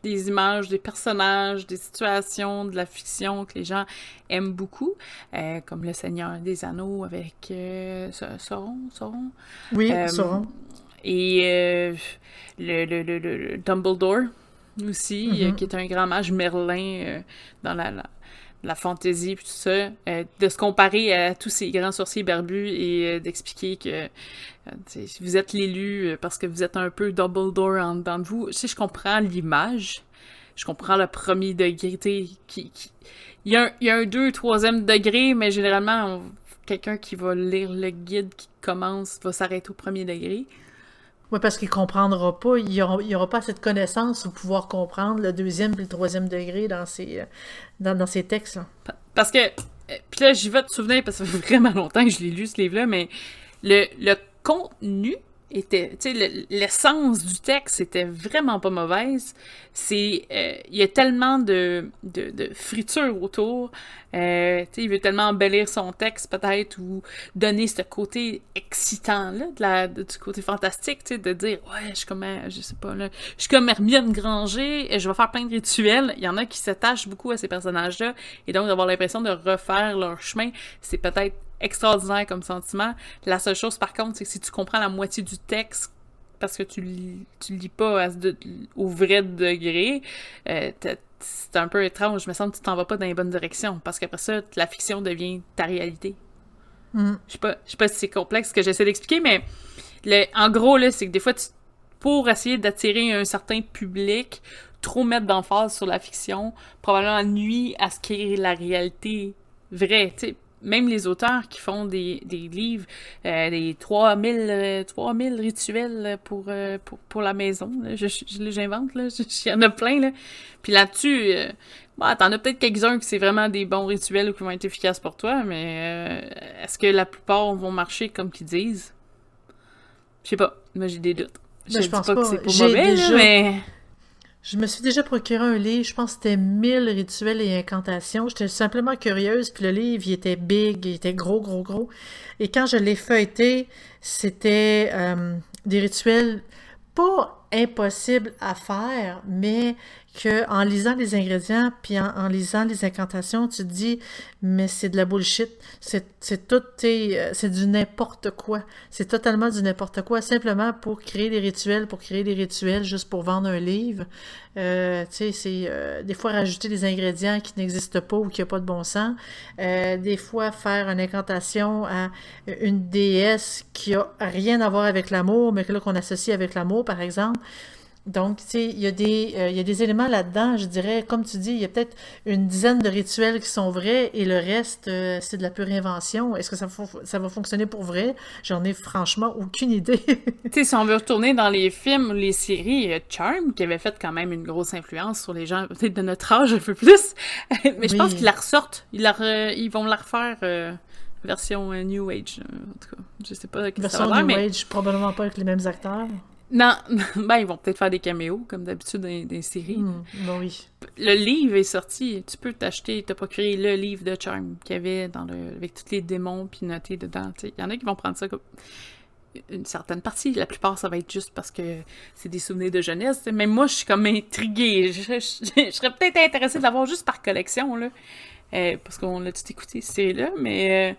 des images, des personnages, des situations, de la fiction que les gens aiment beaucoup, comme Le Seigneur des Anneaux avec Sauron, Sauron. Oui, Sauron. Et le, le, le, le, Dumbledore aussi, mm-hmm. qui est un grand mage Merlin dans la, la la fantaisie tout ça, euh, de se comparer à tous ces grands sorciers barbus et euh, d'expliquer que euh, vous êtes l'élu parce que vous êtes un peu double door en dedans de vous. Si je comprends l'image, je comprends le premier degré, qui, qui... Il, y a un, il y a un deux, troisième degré, mais généralement, quelqu'un qui va lire le guide qui commence va s'arrêter au premier degré. Oui, parce qu'il comprendra pas, il n'y aura, pas cette connaissance pour pouvoir comprendre le deuxième et le troisième degré dans ces, euh, dans, dans ces textes. Là. Parce que, euh, puis là, j'y vais te souvenir, parce que ça fait vraiment longtemps que je l'ai lu, ce livre-là, mais le, le contenu était, tu sais, l'essence du texte était vraiment pas mauvaise. C'est, euh, il y a tellement de, de, de friture autour. Euh, tu sais, il veut tellement embellir son texte peut-être ou donner ce côté excitant là, du côté fantastique, tu sais, de dire ouais, je suis comme, euh, je sais pas là, je suis comme Hermione Granger, et je vais faire plein de rituels. Il y en a qui s'attachent beaucoup à ces personnages-là et donc d'avoir l'impression de refaire leur chemin, c'est peut-être extraordinaire comme sentiment. La seule chose, par contre, c'est que si tu comprends la moitié du texte parce que tu lis, tu lis pas au vrai degré, euh, c'est un peu étrange. Je me sens que tu t'en vas pas dans les bonnes directions parce qu'après ça, la fiction devient ta réalité. Mm. Je sais pas, je sais pas si c'est complexe ce que j'essaie d'expliquer, mais le, en gros, là, c'est que des fois, tu, pour essayer d'attirer un certain public, trop mettre d'emphase sur la fiction, probablement nuit à ce qui est la réalité vraie. sais même les auteurs qui font des, des livres, euh, des 3000, 3000 euh, rituels pour, euh, pour, pour, la maison, là. je, j'invente, là, il y en a plein, là. Puis là-dessus, euh, bah, t'en as peut-être quelques-uns qui c'est vraiment des bons rituels ou qui vont être efficaces pour toi, mais est-ce que la plupart vont marcher comme qu'ils disent? Je sais pas, moi j'ai des doutes. Ben, je, pense pas, que c'est pour mauvais, déjà... mais... Je me suis déjà procuré un livre, je pense que c'était 1000 rituels et incantations. J'étais simplement curieuse, puis le livre, il était big, il était gros, gros, gros. Et quand je l'ai feuilleté, c'était euh, des rituels pas impossibles à faire, mais que en lisant les ingrédients puis en, lisant les incantations, tu te dis mais c'est de la bullshit, c'est tout euh, c'est du n'importe quoi, c'est totalement du n'importe quoi simplement pour créer des rituels, pour créer des rituels juste pour vendre un livre. Euh, tu sais, c'est euh, des fois rajouter des ingrédients qui n'existent pas ou qui n'ont pas de bon sens. Euh, des fois faire une incantation à une déesse qui a rien à voir avec l'amour, mais que là qu'on associe avec l'amour, par exemple. Donc, tu sais, il y, a des, euh, il y a des éléments là-dedans, je dirais, comme tu dis, il y a peut-être une dizaine de rituels qui sont vrais et le reste, euh, c'est de la pure invention. Est-ce que ça, ça va fonctionner pour vrai? J'en ai franchement aucune idée. tu sais, si on veut retourner dans les films, les séries, Charm, qui avait fait quand même une grosse influence sur les gens, peut-être de notre âge un peu plus, mais je pense qu'ils la ressortent. Ils, la ils vont la refaire... Euh, version New Age, en tout cas. Je sais pas version ça New Age, probablement pas avec les mêmes acteurs. Non, ben ils vont peut-être faire des caméos, comme d'habitude dans des séries. Hmm, oui. Le livre est sorti, tu peux t'acheter, te procurer le livre de Charm qu'il y avait dans le, avec tous les démons puis noté dedans. Il y en a qui vont prendre ça comme une certaine partie. La plupart, ça va être juste parce que c'est des souvenirs de jeunesse. Mais moi, je suis comme intriguée. Je, serais peut-être intéressée de l'avoir juste par collection, là. Euh, parce qu'on l'a tout écouté, cette série-là, mais... Euh,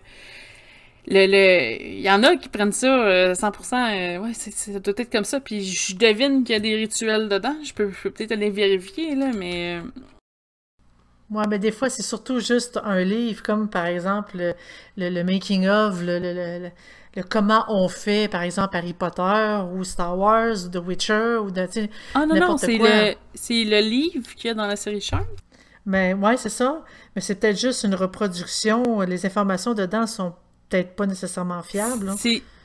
le, le, il y en a qui prennent ça 100%, euh, euh, ouais, c'est, ça doit être comme ça, puis je devine qu'il y a des rituels dedans, je peux, peut-être aller vérifier, là, mais... Euh, ouais, mais des fois, c'est surtout juste un livre, comme par exemple le, le, making of, le, le, le, comment on fait, par exemple, Harry Potter, ou Star Wars, ou The Witcher, ou de, Ah non, non, c'est le, c'est le livre qu'il y a dans la série Charm. Mais ouais, c'est ça. Mais c'est peut-être juste une reproduction. Les informations dedans sont peut-être pas nécessairement fiable.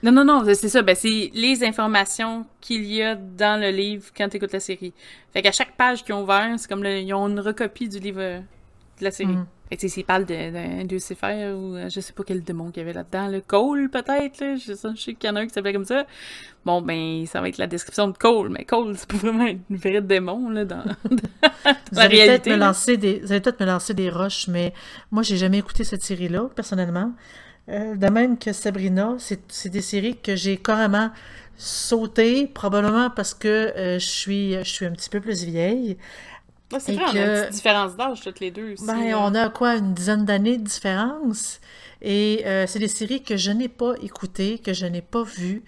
Non, non, non, c'est ça. Ben, c'est les informations qu'il y a dans le livre quand tu écoutes la série. Fait qu'à chaque page qu'ils ont ouvert, c'est comme ils ont une recopie du livre de la série. Mm. Fait que s'ils parlent d'un Lucifer ou euh, je sais pas quel démon qu'il y avait là-dedans, le Cole peut-être, là. Je, sais, je sais qu'il y en a un qui s'appelait comme ça. Bon, ben, ça va être la description de Cole, mais Cole, c'est pas vraiment une vraie démon, là, dans, la réalité. Me lancer des, vous allez peut-être me lancer des roches, mais moi, j'ai jamais écouté cette série-là, personnellement. Euh, de même que Sabrina, c'est des séries que j'ai carrément sauté, probablement parce que euh, je, suis, je suis un petit peu plus vieille. c'est vrai, on a une petite différence d'âge toutes les deux aussi. Ben, on a quoi, une dizaine d'années de différence. Et euh, c'est des séries que je n'ai pas écoutées, que je n'ai pas vues.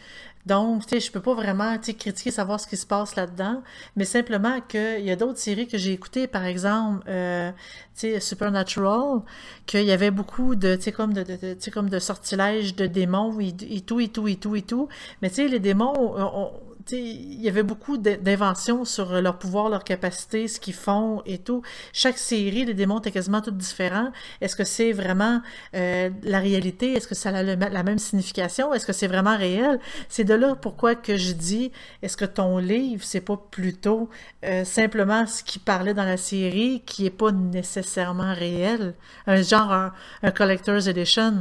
Donc, tu sais, je peux pas vraiment critiquer, savoir ce qui se passe là-dedans, mais simplement qu'il y a d'autres séries que j'ai écoutées, par exemple, euh, tu sais, Supernatural, qu'il y avait beaucoup de, tu sais, comme de, comme de sortilèges de démons et, tout, et tout, et tout, et tout. Mais tu sais, les démons, on, il y avait beaucoup d'inventions sur leur pouvoir, leur capacité, ce qu'ils font et tout. Chaque série, les démons étaient quasiment toutes différents. Est-ce que c'est vraiment euh, la réalité? Est-ce que ça a la même signification? Est-ce que c'est vraiment réel? C'est de là pourquoi que je dis, est-ce que ton livre, c'est pas plutôt euh, simplement ce qui parlait dans la série qui est pas nécessairement réel? Un genre, un, un collector's edition?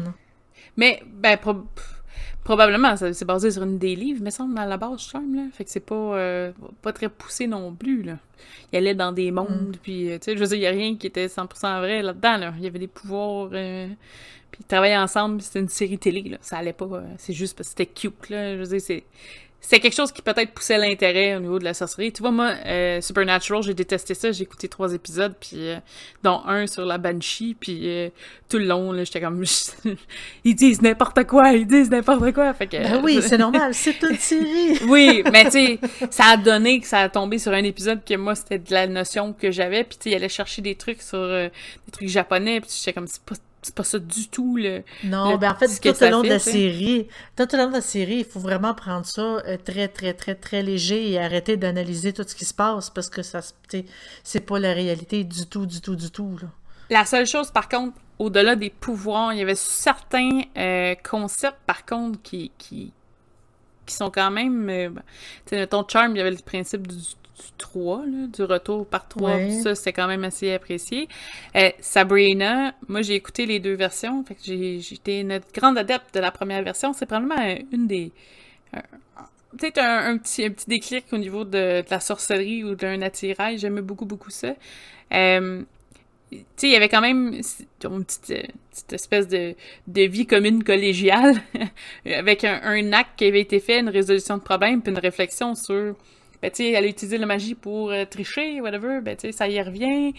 Mais, ben, Probablement, c'est basé sur une des livres, me semble, à la base, Charm, là. Fait que c'est pas, euh, pas très poussé non plus, là. Il allait dans des mondes, mm. puis, euh, tu sais, je veux dire, il y a rien qui était 100% vrai là-dedans, là. Il y avait des pouvoirs, euh, puis ils travaillaient ensemble, c'était une série télé, là. Ça allait pas, c'est juste parce que c'était cute, là. Je veux dire, c'est c'est quelque chose qui peut-être poussait l'intérêt au niveau de la sorcellerie. Tu vois, moi, euh, Supernatural, j'ai détesté ça. J'ai écouté trois épisodes, puis euh, dont un sur la Banshee, puis euh, tout le long, là, j'étais comme... ils disent n'importe quoi, ils disent n'importe quoi. Fait que, ben oui, c'est normal, c'est une série. oui, mais tu sais, ça a donné que ça a tombé sur un épisode que moi, c'était de la notion que j'avais, puis tu sais, il allait chercher des trucs sur des trucs japonais, puis j'étais comme, c'est pas c'est pas ça du tout le. Non, ben en fait, tout au long de la série, tout au long de la série, il faut vraiment prendre ça euh, très, très, très, très léger et arrêter d'analyser tout ce qui se passe parce que ça, c'est pas la réalité du tout, du tout, du tout. Là. La seule chose, par contre, au-delà des pouvoirs, il y avait certains euh, concepts, par contre, qui, qui, qui sont quand même. Euh, tu sais, ton charm, il y avait le principe du, du 3, du retour par 3. Ça, c'est quand même assez apprécié. Euh, Sabrina, moi, j'ai écouté les deux versions. Fait que j'étais une grande adepte de la première version. C'est probablement une des. Peut-être un, petit, un petit déclic au niveau de, la sorcellerie ou d'un attirail. J'aimais beaucoup, beaucoup ça. Euh, tu sais, il y avait quand même une petite, espèce de, de, vie commune collégiale avec un, un, acte qui avait été fait, une résolution de problème, puis une réflexion sur ben, tu sais, elle a utilisé la magie pour euh, tricher, whatever, ben, tu sais, ça y revient.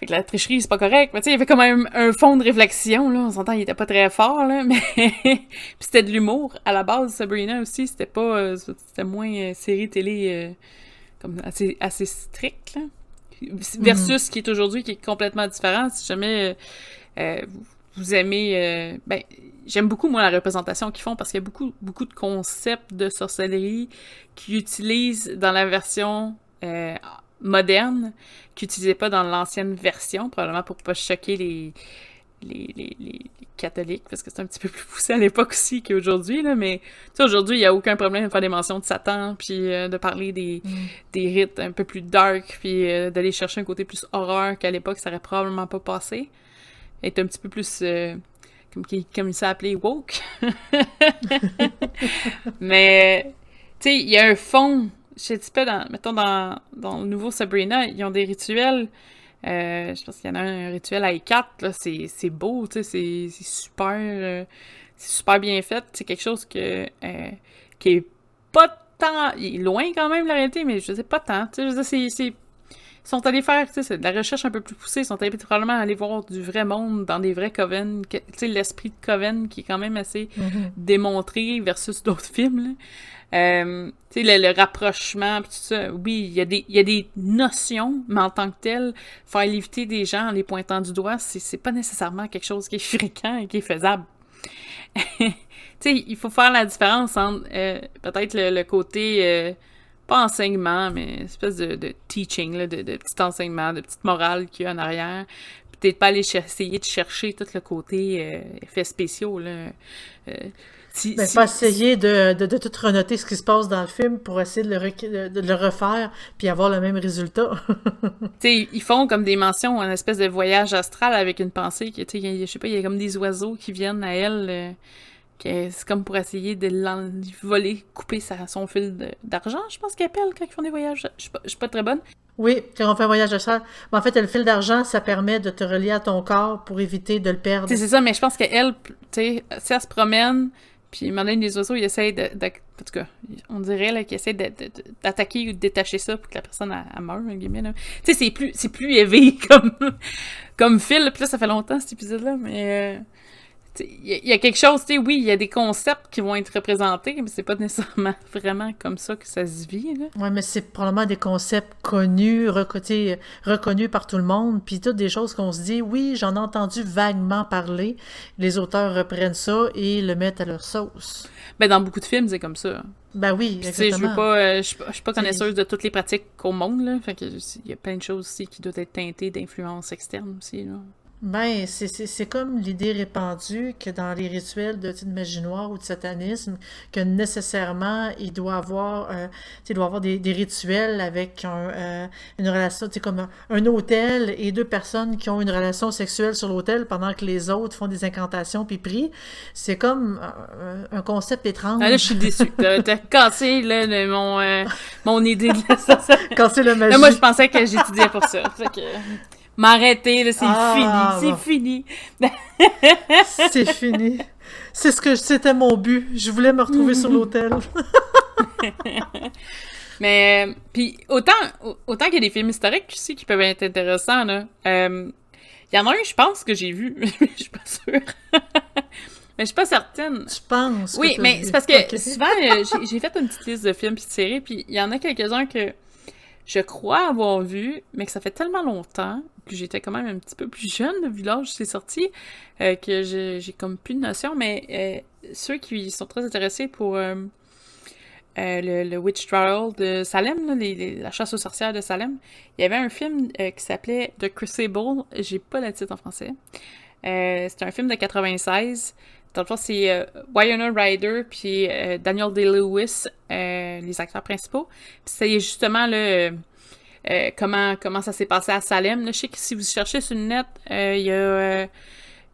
Fait que la tricherie, c'est pas correct. Mais tu sais, il y avait quand même un fond de réflexion, là. On s'entend, il était pas très fort, là, mais... Puis c'était de l'humour. À la base, Sabrina aussi, c'était pas... Euh, c'était moins euh, série télé comme assez, assez strict, là. Versus ce qui est aujourd'hui, qui est complètement différent. Si jamais vous, vous, aimez... ben, j'aime beaucoup, moi, la représentation qu'ils font parce qu'il y a beaucoup, beaucoup de concepts de sorcellerie qu'ils utilisent dans la version euh, moderne, qu'ils n'utilisaient pas dans l'ancienne version, probablement pour pas choquer les, les, les, les catholiques, parce que c'est un petit peu plus poussé à l'époque aussi qu'aujourd'hui, là, mais aujourd'hui, il n'y a aucun problème de faire des mentions de Satan, puis euh, de parler des, mm. des rites un peu plus dark, puis euh, d'aller chercher un côté plus horreur qu'à l'époque, ça aurait probablement pas passé. Être un petit peu plus comme, comme il s'est appelé woke. Mais, tu sais, il y a un fond. Je sais pas, dans, mettons, dans, dans le nouveau Sabrina, ils ont des rituels. Euh, je pense qu'il y en a un, rituel à 4 là, c'est beau, tu sais, c'est super, euh, c'est super bien fait. C'est quelque chose que, euh, qui est pas tant, il est loin quand même la réalité, mais je sais pas tant, tu sais, c'est sont allés faire de la recherche un peu plus poussée, ils sont allés probablement aller voir du vrai monde dans des vrais coven, l'esprit de coven qui est quand même assez mm-hmm. démontré versus d'autres films. Euh, le, le, rapprochement, tout ça, oui, il y, a des, y a des notions, mais en tant que tel, faire léviter des gens en les pointant du doigt, c'est pas nécessairement quelque chose qui est fréquent et qui est faisable. il faut faire la différence entre euh, peut-être le, côté euh, pas enseignement, mais une espèce de, teaching, là, de, de, petit enseignement, de petite morale qu'il y a en arrière. Peut-être pas aller essayer de chercher tout le côté euh, effets spéciaux. Là. Euh, si, ben, pas essayer de, de, tout renoter ce qui se passe dans le film pour essayer de le, de le refaire puis avoir le même résultat. ils font comme des mentions, une espèce de voyage astral avec une pensée. qui je sais pas, il y a comme des oiseaux qui viennent à elle. Euh, c'est comme pour essayer de voler, couper son fil d'argent, je pense qu'ils appellent quand ils font des voyages. Je suis pas, très bonne. Oui, quand on fait un voyage de ça. en fait, le fil d'argent, ça permet de te relier à ton corps pour éviter de le perdre. C'est ça, mais je pense qu'elle, tu sais, si elle se promène, Puis, maintenant, les oiseaux, ils essayent de, En tout cas, on dirait qu'ils essayent d'attaquer ou de détacher ça pour que la personne elle, meure, en guillemets. Tu sais, c'est plus, plus élevé comme, comme fil. Puis là, ça fait longtemps, cet épisode-là, mais... Euh, il y, a quelque chose, tu sais, oui, il y a des concepts qui vont être représentés, mais c'est pas nécessairement vraiment comme ça que ça se vit. Ouais, mais c'est probablement des concepts connus, reconnus par tout le monde, puis toutes des choses qu'on se dit, oui, j'en ai entendu vaguement parler. Les auteurs reprennent ça et le mettent à leur sauce. Ben, dans beaucoup de films, c'est comme ça. Ben oui, exactement. Je veux pas, euh, suis pas connaisseuse de toutes les pratiques au monde, là. Fait il y a plein de choses aussi qui doivent être teintées d'influence externe aussi, là. Ben, c'est comme l'idée répandue que dans les rituels de, de magie noire ou de satanisme, que nécessairement, il doit avoir, euh, il doit avoir des, des, rituels avec un, euh, une relation, comme un, un, hôtel et deux personnes qui ont une relation sexuelle sur l'hôtel pendant que les autres font des incantations puis prient. C'est comme un, concept étrange. Ah là, je suis déçue. T'as cassé là, mon, euh, mon idée de ça. cassé le magie. moi, je pensais que j'étudiais pour ça. que m'arrêter, c'est ah, fini, c'est fini. c'est fini. C'est ce que c'était mon but. Je voulais me retrouver sur l'hôtel. Mais puis autant autant qu'il y a des films historiques aussi qui peuvent être intéressants là. Euh, il y en a un, je pense que j'ai vu, je suis pas sûre. mais je suis pas certaine. Tu penses Oui, mais c'est parce que souvent euh, j'ai fait une petite liste de films et de séries, puis il y en a quelques-uns que je crois avoir vu, mais que ça fait tellement longtemps que j'étais quand même un petit peu plus jeune, le village c'est sorti, euh, que j'ai comme plus de notion, mais euh, ceux qui sont très intéressés pour euh, le, Witch Trial de Salem, la chasse aux sorcières de Salem, il y avait un film qui s'appelait The Crucible, j'ai pas le titre en français. c'est un film de 96. Dans le fond, c'est Wynonna Ryder puis Daniel Day-Lewis, les acteurs principaux. c'est justement le euh, comment, ça s'est passé à Salem? je sais que si vous cherchez sur le net, euh, il y a euh,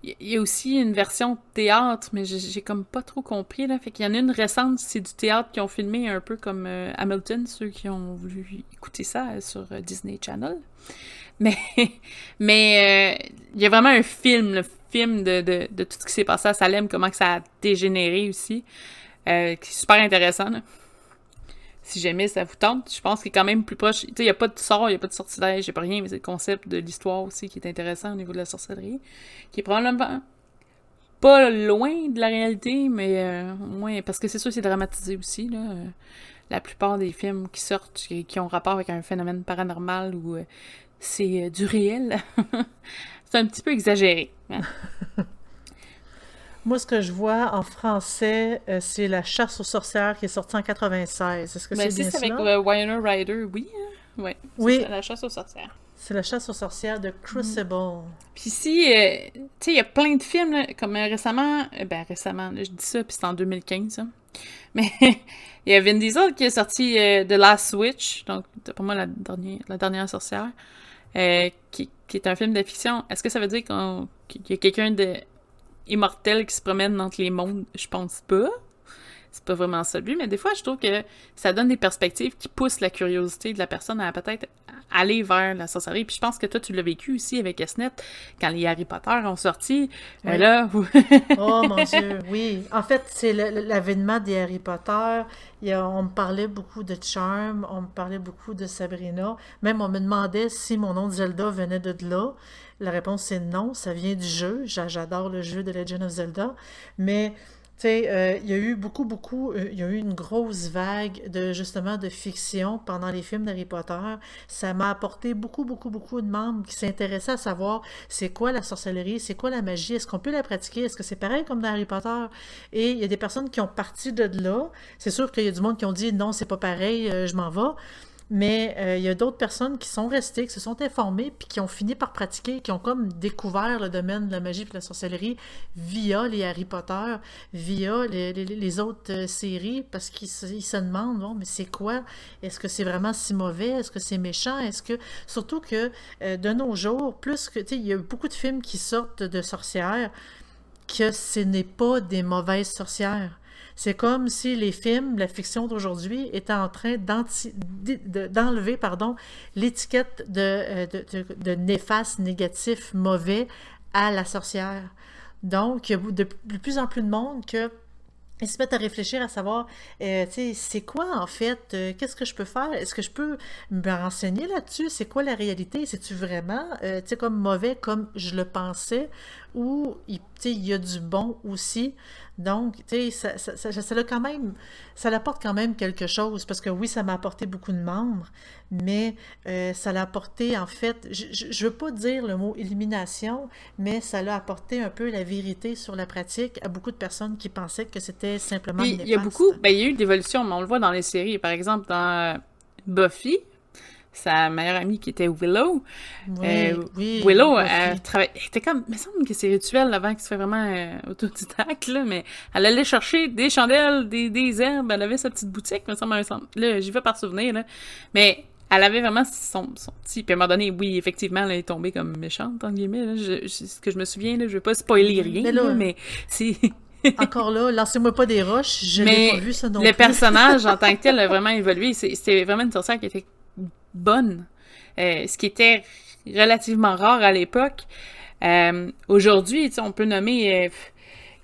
il y a aussi une version théâtre, mais j'ai comme pas trop compris, là. Fait qu'il y en a une récente, c'est du théâtre qui ont filmé un peu comme Hamilton, ceux qui ont voulu écouter ça sur Disney Channel. Mais, mais il y a vraiment un film, le film de, de, tout ce qui s'est passé à Salem, comment ça a dégénéré aussi, qui est super intéressant, si jamais ça vous tente, je pense qu'il est quand même plus proche. Tu sais, il n'y a pas de sort, il n'y a pas de sortilège, il n'y pas rien, mais c'est le concept de l'histoire aussi qui est intéressant au niveau de la sorcellerie, qui est probablement pas loin de la réalité, mais euh, au moins, parce que c'est sûr, c'est dramatisé aussi, là. Euh, la plupart des films qui sortent, qui, ont rapport avec un phénomène paranormal ou euh, c'est du réel, c'est un petit peu exagéré. Hein. Moi, ce que je vois en français, euh, c'est La chasse aux sorcières qui est sortie en 96. Est-ce que c'est bien ça? c'est avec euh, Ryder, oui. Hein? Ouais, oui. La chasse aux sorcières. C'est La chasse aux sorcières de Crucible. Puis si, euh, tu sais, il y a plein de films, comme récemment, ben récemment, je dis ça, puis c'est en 2015, Mais il y a Vin Diesel qui est sorti The Last Witch, donc pour moi la dernière, la dernière sorcière, qui, qui, est un film de fiction. Est-ce que ça veut dire qu'il y a quelqu'un de immortel qui se promène entre les mondes, je pense pas. C'est pas vraiment ça lui, mais des fois, je trouve que ça donne des perspectives qui poussent la curiosité de la personne à peut-être aller vers la sorcellerie. Puis je pense que toi, tu l'as vécu aussi avec Esnet, quand les Harry Potter ont sorti. Euh, là... oh mon Dieu, oui. En fait, c'est l'avènement des Harry Potter. Il on me parlait beaucoup de Charm, on me parlait beaucoup de Sabrina. Même, on me demandait si mon nom de Zelda venait de là. La réponse c'est non, ça vient du jeu. J'adore le jeu de Legend of Zelda. Mais tu sais, euh, il y a eu beaucoup, beaucoup, euh, il y a eu une grosse vague de justement de fiction pendant les films d'Harry Potter. Ça m'a apporté beaucoup, beaucoup, beaucoup de membres qui s'intéressaient à savoir c'est quoi la sorcellerie, c'est quoi la magie, est-ce qu'on peut la pratiquer, est-ce que c'est pareil comme dans Harry Potter? Et il y a des personnes qui ont parti de là. C'est sûr qu'il y a du monde qui ont dit non, c'est pas pareil, euh, je m'en vais. Mais euh, il y a d'autres personnes qui sont restées, qui se sont informées, puis qui ont fini par pratiquer, qui ont comme découvert le domaine de la magie et de la sorcellerie via les Harry Potter, via les, autres euh, séries, parce qu'ils se, demandent, bon, mais c'est quoi? Est-ce que c'est vraiment si mauvais? Est-ce que c'est méchant? Est-ce que... Surtout que euh, de nos jours, plus que... Tu sais, il y a beaucoup de films qui sortent de sorcières, que ce n'est pas des mauvaises sorcières c'est comme si les films, la fiction d'aujourd'hui, étaient en train d'enlever pardon, l'étiquette de, euh, de, néfaste, négatif, mauvais à la sorcière. Donc, il y a de, plus en plus de monde que ils se mettent à réfléchir à savoir, euh, c'est quoi en fait, euh, qu'est-ce que je peux faire, est-ce que je peux me renseigner là-dessus, c'est quoi la réalité, c'est-tu vraiment, tu sais, comme mauvais comme je le pensais, tu sais, il y a du bon aussi. Donc, ça, ça, ça, ça, quand même, ça apporte quand même quelque chose, parce que oui, ça m'a apporté beaucoup de membres, mais ça l'a apporté, en fait, je ne veux pas dire le mot élimination, mais ça l'a apporté un peu la vérité sur la pratique à beaucoup de personnes qui pensaient que c'était simplement Il y a beaucoup, ben, il y a eu d'évolution, mais on le voit dans les séries. Par exemple, dans Buffy, sa meilleure amie qui était Willow. Oui, euh, oui, Willow, elle travaillait. était comme. Il me semble que c'est rituel avant qu'il se fait vraiment euh, autodidacte, là, mais elle allait chercher des chandelles, des, des herbes, elle avait sa petite boutique, me semble. Là, j'y vais par souvenir, là. Mais elle avait vraiment son, son petit. Puis à un moment donné, oui, effectivement, elle est tombée comme méchante, en guillemets. Là. Je, ce que je me souviens, là, je vais pas spoiler rien, mais, là, mais c'est. Encore là, lancez-moi pas des roches, je n'ai pas vu ça non le personnage en tant que tel a vraiment évolué. C'était vraiment une sorcière qui était bonne, euh, ce qui était relativement rare à l'époque. Euh, Aujourd'hui, on peut nommer... Euh,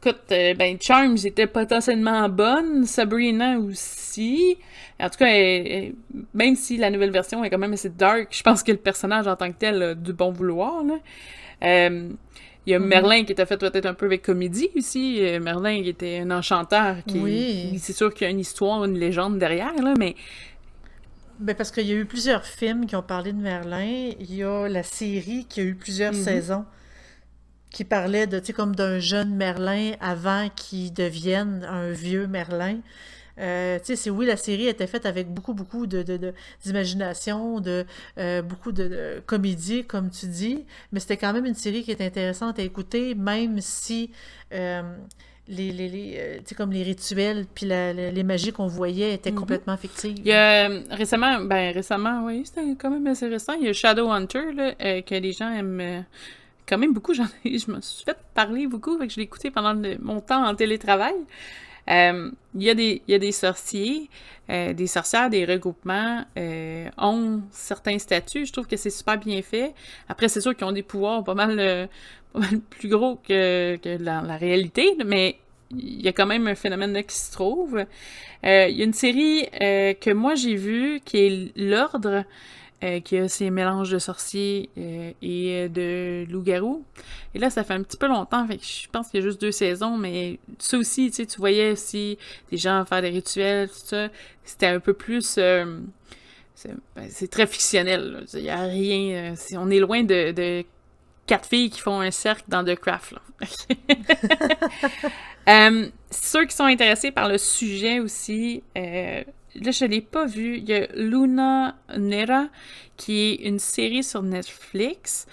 écoute, ben, Charms était potentiellement bonne, Sabrina aussi. En tout cas, même si la nouvelle version est quand même assez dark, je pense que le personnage en tant que tel a du bon vouloir. Là. Il y a mhm. Merlin qui était fait peut-être un peu avec comédie aussi. Merlin qui était un enchanteur. Qui, oui. C'est sûr qu'il y a une histoire, une légende derrière, là, mais. Ben parce qu'il y a eu plusieurs films qui ont parlé de Merlin. Il y a la série qui a eu plusieurs mhm. saisons qui parlait de, tu comme d'un jeune Merlin avant qu'il devienne un vieux Merlin. Euh, tu sais, c'est oui, la série était faite avec beaucoup, beaucoup de, d'imagination, de, euh, beaucoup de, comédie, comme tu dis, mais c'était quand même une série qui est intéressante à écouter, même si euh, les, les, les comme les rituels puis les magies qu'on voyait étaient mm-hmm. complètement fictives. Il y a récemment, ben récemment, oui, c'était quand même assez récent, il y a Shadowhunter, là, que les gens aiment quand même beaucoup. J'en je me suis fait parler beaucoup, fait que je l'ai écouté pendant mon temps en télétravail. Euh, il, y a des, il y a des sorciers, euh, des sorcières, des regroupements euh, ont certains statuts. Je trouve que c'est super bien fait. Après, c'est sûr qu'ils ont des pouvoirs pas mal, plus gros que, la, réalité, mais il y a quand même un phénomène là qui se trouve. il y a une série que moi j'ai vue qui est L'Ordre. Euh, qui a ces mélanges de sorciers euh, et euh, de loups-garous. Et là, ça fait un petit peu longtemps, je pense qu'il y a juste deux saisons, mais ça aussi, tu sais, tu voyais aussi des gens faire des rituels, tout ça. C'était un peu plus... Ben, c'est très fictionnel, il n'y a rien... on est loin de, quatre filles qui font un cercle dans The Craft, là. ceux qui sont intéressés par le sujet aussi, là, je l'ai pas vu. Il y a Luna Nera, qui est une série sur Netflix.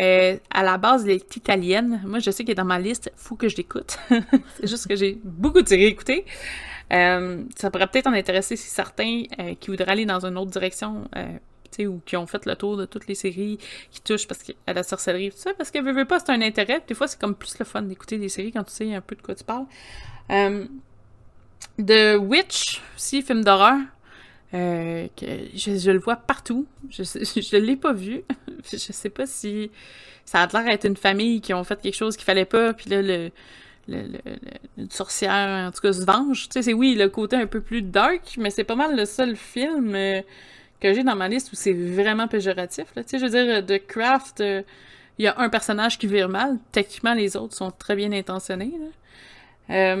Euh, à la base, elle est italienne. Moi, je sais qu'elle est dans ma liste. Faut que je l'écoute. c'est juste que j'ai beaucoup de séries écoutées. Euh, ça pourrait peut-être en intéresser si certains euh, qui voudraient aller dans une autre direction, ou qui ont fait le tour de toutes les séries qui touchent parce à la sorcellerie, tout ça, parce que veux, pas, c'est un intérêt. Des fois, c'est comme plus le fun d'écouter des séries quand tu sais un peu de quoi tu parles. The Witch, aussi, film d'horreur. Euh, que je, le vois partout. Je ne l'ai pas vu. je sais pas si ça a l'air d'être une famille qui ont fait quelque chose qu'il fallait pas, puis là, le, le, sorcière, en tout cas, se venge. Tu sais, c'est oui, le côté un peu plus dark, mais c'est pas mal le seul film euh, que j'ai dans ma liste où c'est vraiment péjoratif. Tu sais, je veux dire, The Craft, euh, il y a un personnage qui vire mal. Techniquement, les autres sont très bien intentionnés. Là.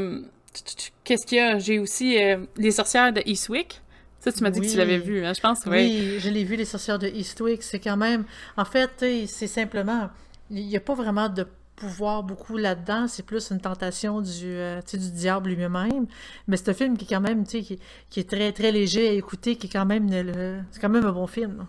Qu'est-ce qu'il y a? J'ai aussi euh, Les sorcières de Eastwick. Ça, tu m'as dit que tu l'avais vu, hein, je pense. Oui, je l'ai vu, Les sorcières de Eastwick. C'est quand même... En fait, c'est simplement... Il n'y a pas vraiment de pouvoir beaucoup là-dedans. C'est plus une tentation du, euh, du diable lui-même. Mais c'est un film qui est quand même, tu sais, qui, qui, est très, très léger à écouter, qui est quand même... C'est quand même un bon film.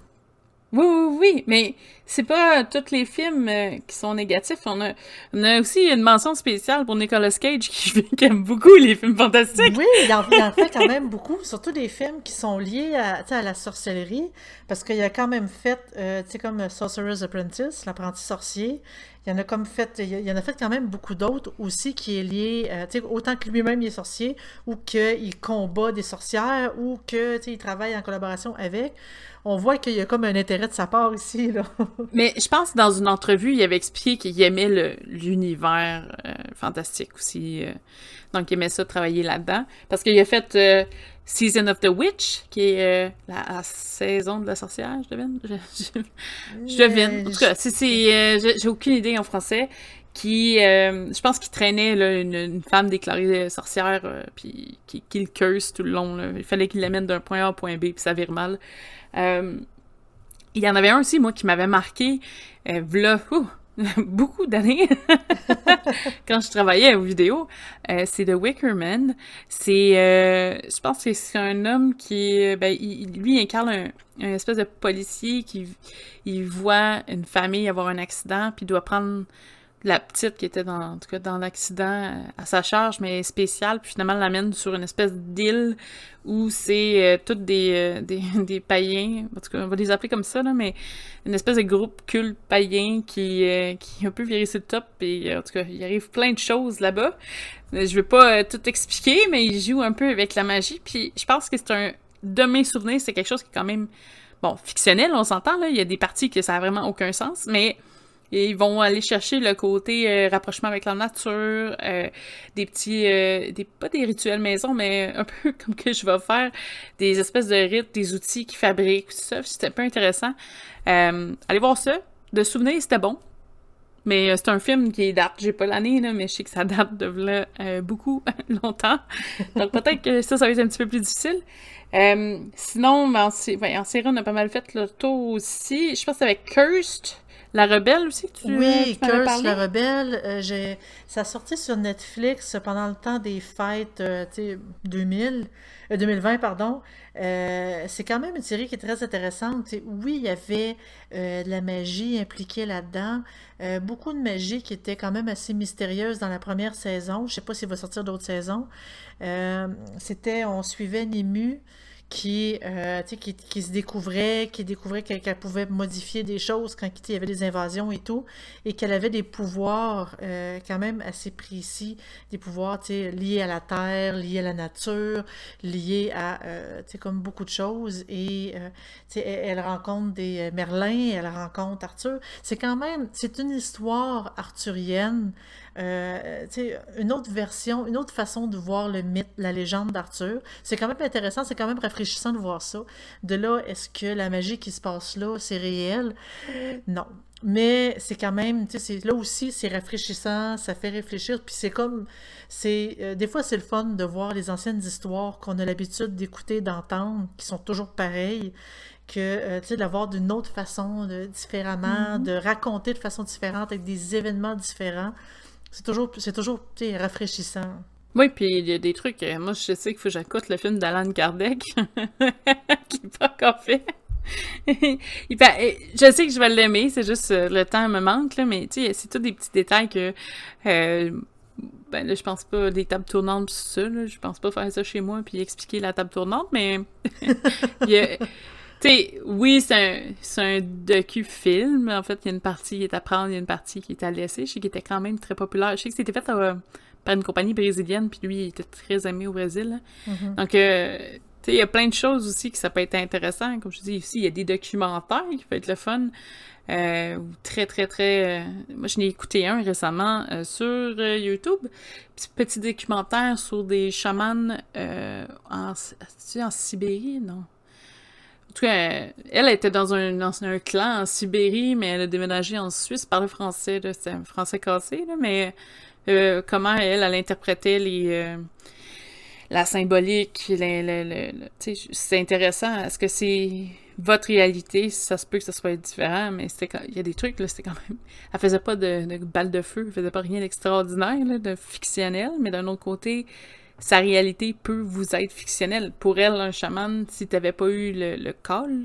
Oui, oui, oui, mais c'est pas tous les films euh, qui sont négatifs. On a, on a aussi une mention spéciale pour Nicolas Cage qui, aime beaucoup les films fantastiques. Oui, il en, fait quand même beaucoup, surtout des films qui sont liés à, à la sorcellerie, parce qu'il a quand même fait, euh, tu sais, comme Sorcerer's Apprentice, l'apprenti sorcier. Il y en a comme fait, y en a fait quand même beaucoup d'autres aussi qui est lié, euh, autant que lui-même est sorcier, ou qu'il combat des sorcières, ou que, travaille en collaboration avec. On voit qu'il y a comme un intérêt de sa part ici, là. Mais je pense que dans une entrevue, il avait expliqué qu'il aimait l'univers euh, fantastique aussi. Euh. Donc, il aimait ça, travailler là-dedans. Parce qu'il a fait Season of the Witch, qui est euh, la, saison de la sorcière, je devine. Je, je, devine. En tout cas, euh, j'ai aucune idée en français. Qui, euh, je pense qu'il traînait là, une, femme déclarée sorcière, puis qui, qui, le curse tout le long. Il fallait qu'il l'amène d'un point A à un point B, puis ça vire mal. il y en avait un aussi, moi, qui m'avait marqué. v'là, beaucoup d'années quand je travaillais aux vidéos, euh, c'est The Wicker Man. C'est, euh, je pense que c'est un homme qui, ben, il, lui incarne un, un, espèce de policier qui il voit une famille avoir un accident puis doit prendre la petite qui était dans, en dans l'accident euh, à sa charge, mais spéciale, puis finalement l'amène sur une espèce d'île où c'est euh, toutes des, euh, des, des, païens, en tout cas on va les appeler comme ça, là, mais une espèce de groupe culte païen qui, qui est un peu viré sur le top, et en tout cas il arrive plein de choses là-bas. Je vais pas tout expliquer, mais il joue un peu avec la magie, puis je pense que c'est un... De mes souvenirs, c'est quelque chose qui est quand même, bon, fictionnel, on s'entend, là, il y a des parties que ça a vraiment aucun sens, mais et ils vont aller chercher le côté euh, rapprochement avec la nature, euh, des petits, euh, pas des rituels maison, mais un peu comme que je vais faire, des espèces de rites, des outils qu'ils fabriquent, tout ça. C'était pas intéressant. allez voir ça. De souvenir, c'était bon. Mais c'est un film qui date, j'ai pas l'année, mais je sais que ça date de là, beaucoup longtemps. Donc peut-être que ça, ça va être un petit peu plus difficile. sinon, en, en série, on a pas mal fait le tour aussi. Je pense avec Cursed. La Rebelle aussi, tu Oui, tu Curse, La Rebelle. Euh, j'ai... Ça a sorti sur Netflix pendant le temps des fêtes euh, 2000, 2020. Euh, pardon. Euh, c'est quand même une série qui est très intéressante. oui, il y avait de la magie impliquée là-dedans. beaucoup de magie qui était quand même assez mystérieuse dans la première saison. Je sais pas s'il va sortir d'autres saisons. c'était, on suivait Nimu qui, euh, qui, se découvrait, qui découvrait qu'elle pouvait modifier des choses quand il y avait des invasions et tout, et qu'elle avait des pouvoirs euh, quand même assez précis, des pouvoirs liés à la terre, liés à la nature, liés à euh, comme beaucoup de choses. Et elle, elle, rencontre des Merlins, elle rencontre Arthur. C'est quand même, c'est une histoire arthurienne euh, une autre version, une autre façon de voir le mythe, la légende d'Arthur. C'est quand même intéressant, c'est quand même rafraîchissant de voir ça. De là, est-ce que la magie qui se passe là, c'est réel? Non. Mais c'est quand même, tu sais, là aussi, c'est rafraîchissant, ça fait réfléchir, puis c'est comme, c'est, euh, des fois, c'est le fun de voir les anciennes histoires qu'on a l'habitude d'écouter, d'entendre, qui sont toujours pareilles, que, euh, tu sais, de l'avoir d'une autre façon, de, différemment, mm-hmm. de raconter de façon différente, avec des événements différents. C'est toujours, c'est toujours rafraîchissant. Oui, puis il y a des trucs. Euh, moi, je sais qu'il faut que j'écoute le film d'Alan Kardec, qui n'est pas encore fait. je sais que je vais l'aimer, c'est juste euh, le temps me manque, là, mais c'est tous des petits détails que. Euh, ben là, je pense pas des tables tournantes ça, là, je pense pas faire ça chez moi puis expliquer la table tournante, mais. il y a, oui, c'est un, un docu-film. En fait, il y a une partie qui est à prendre, il y a une partie qui est à laisser. Je sais qu'il était quand même très populaire. Je sais que c'était fait euh, par une compagnie brésilienne, puis lui, il était très aimé au Brésil. Mm-hmm. Donc, euh, tu sais, il y a plein de choses aussi que ça peut être intéressant. Comme je dis ici, il y a des documentaires qui peuvent être le fun. Euh, très, très, très... moi, je n'ai écouté un récemment sur YouTube. Petit, petit documentaire sur des chamans en, en Sibérie, non? En tout cas, elle était dans un, clan en Sibérie, mais elle a déménagé en Suisse, parlait français, c'est un français cassé, mais euh, comment elle, elle interprétait euh, la symbolique, c'est intéressant. Est-ce que c'est votre réalité? Ça se peut que ça soit différent, mais il y a des trucs, là, c'était quand même... Elle faisait pas de, de balle de feu, elle faisait pas rien d'extraordinaire, de fictionnel, mais d'un autre côté, sa réalité peut vous être fictionnelle. Pour elle, un chaman, si t'avais pas eu le, le call,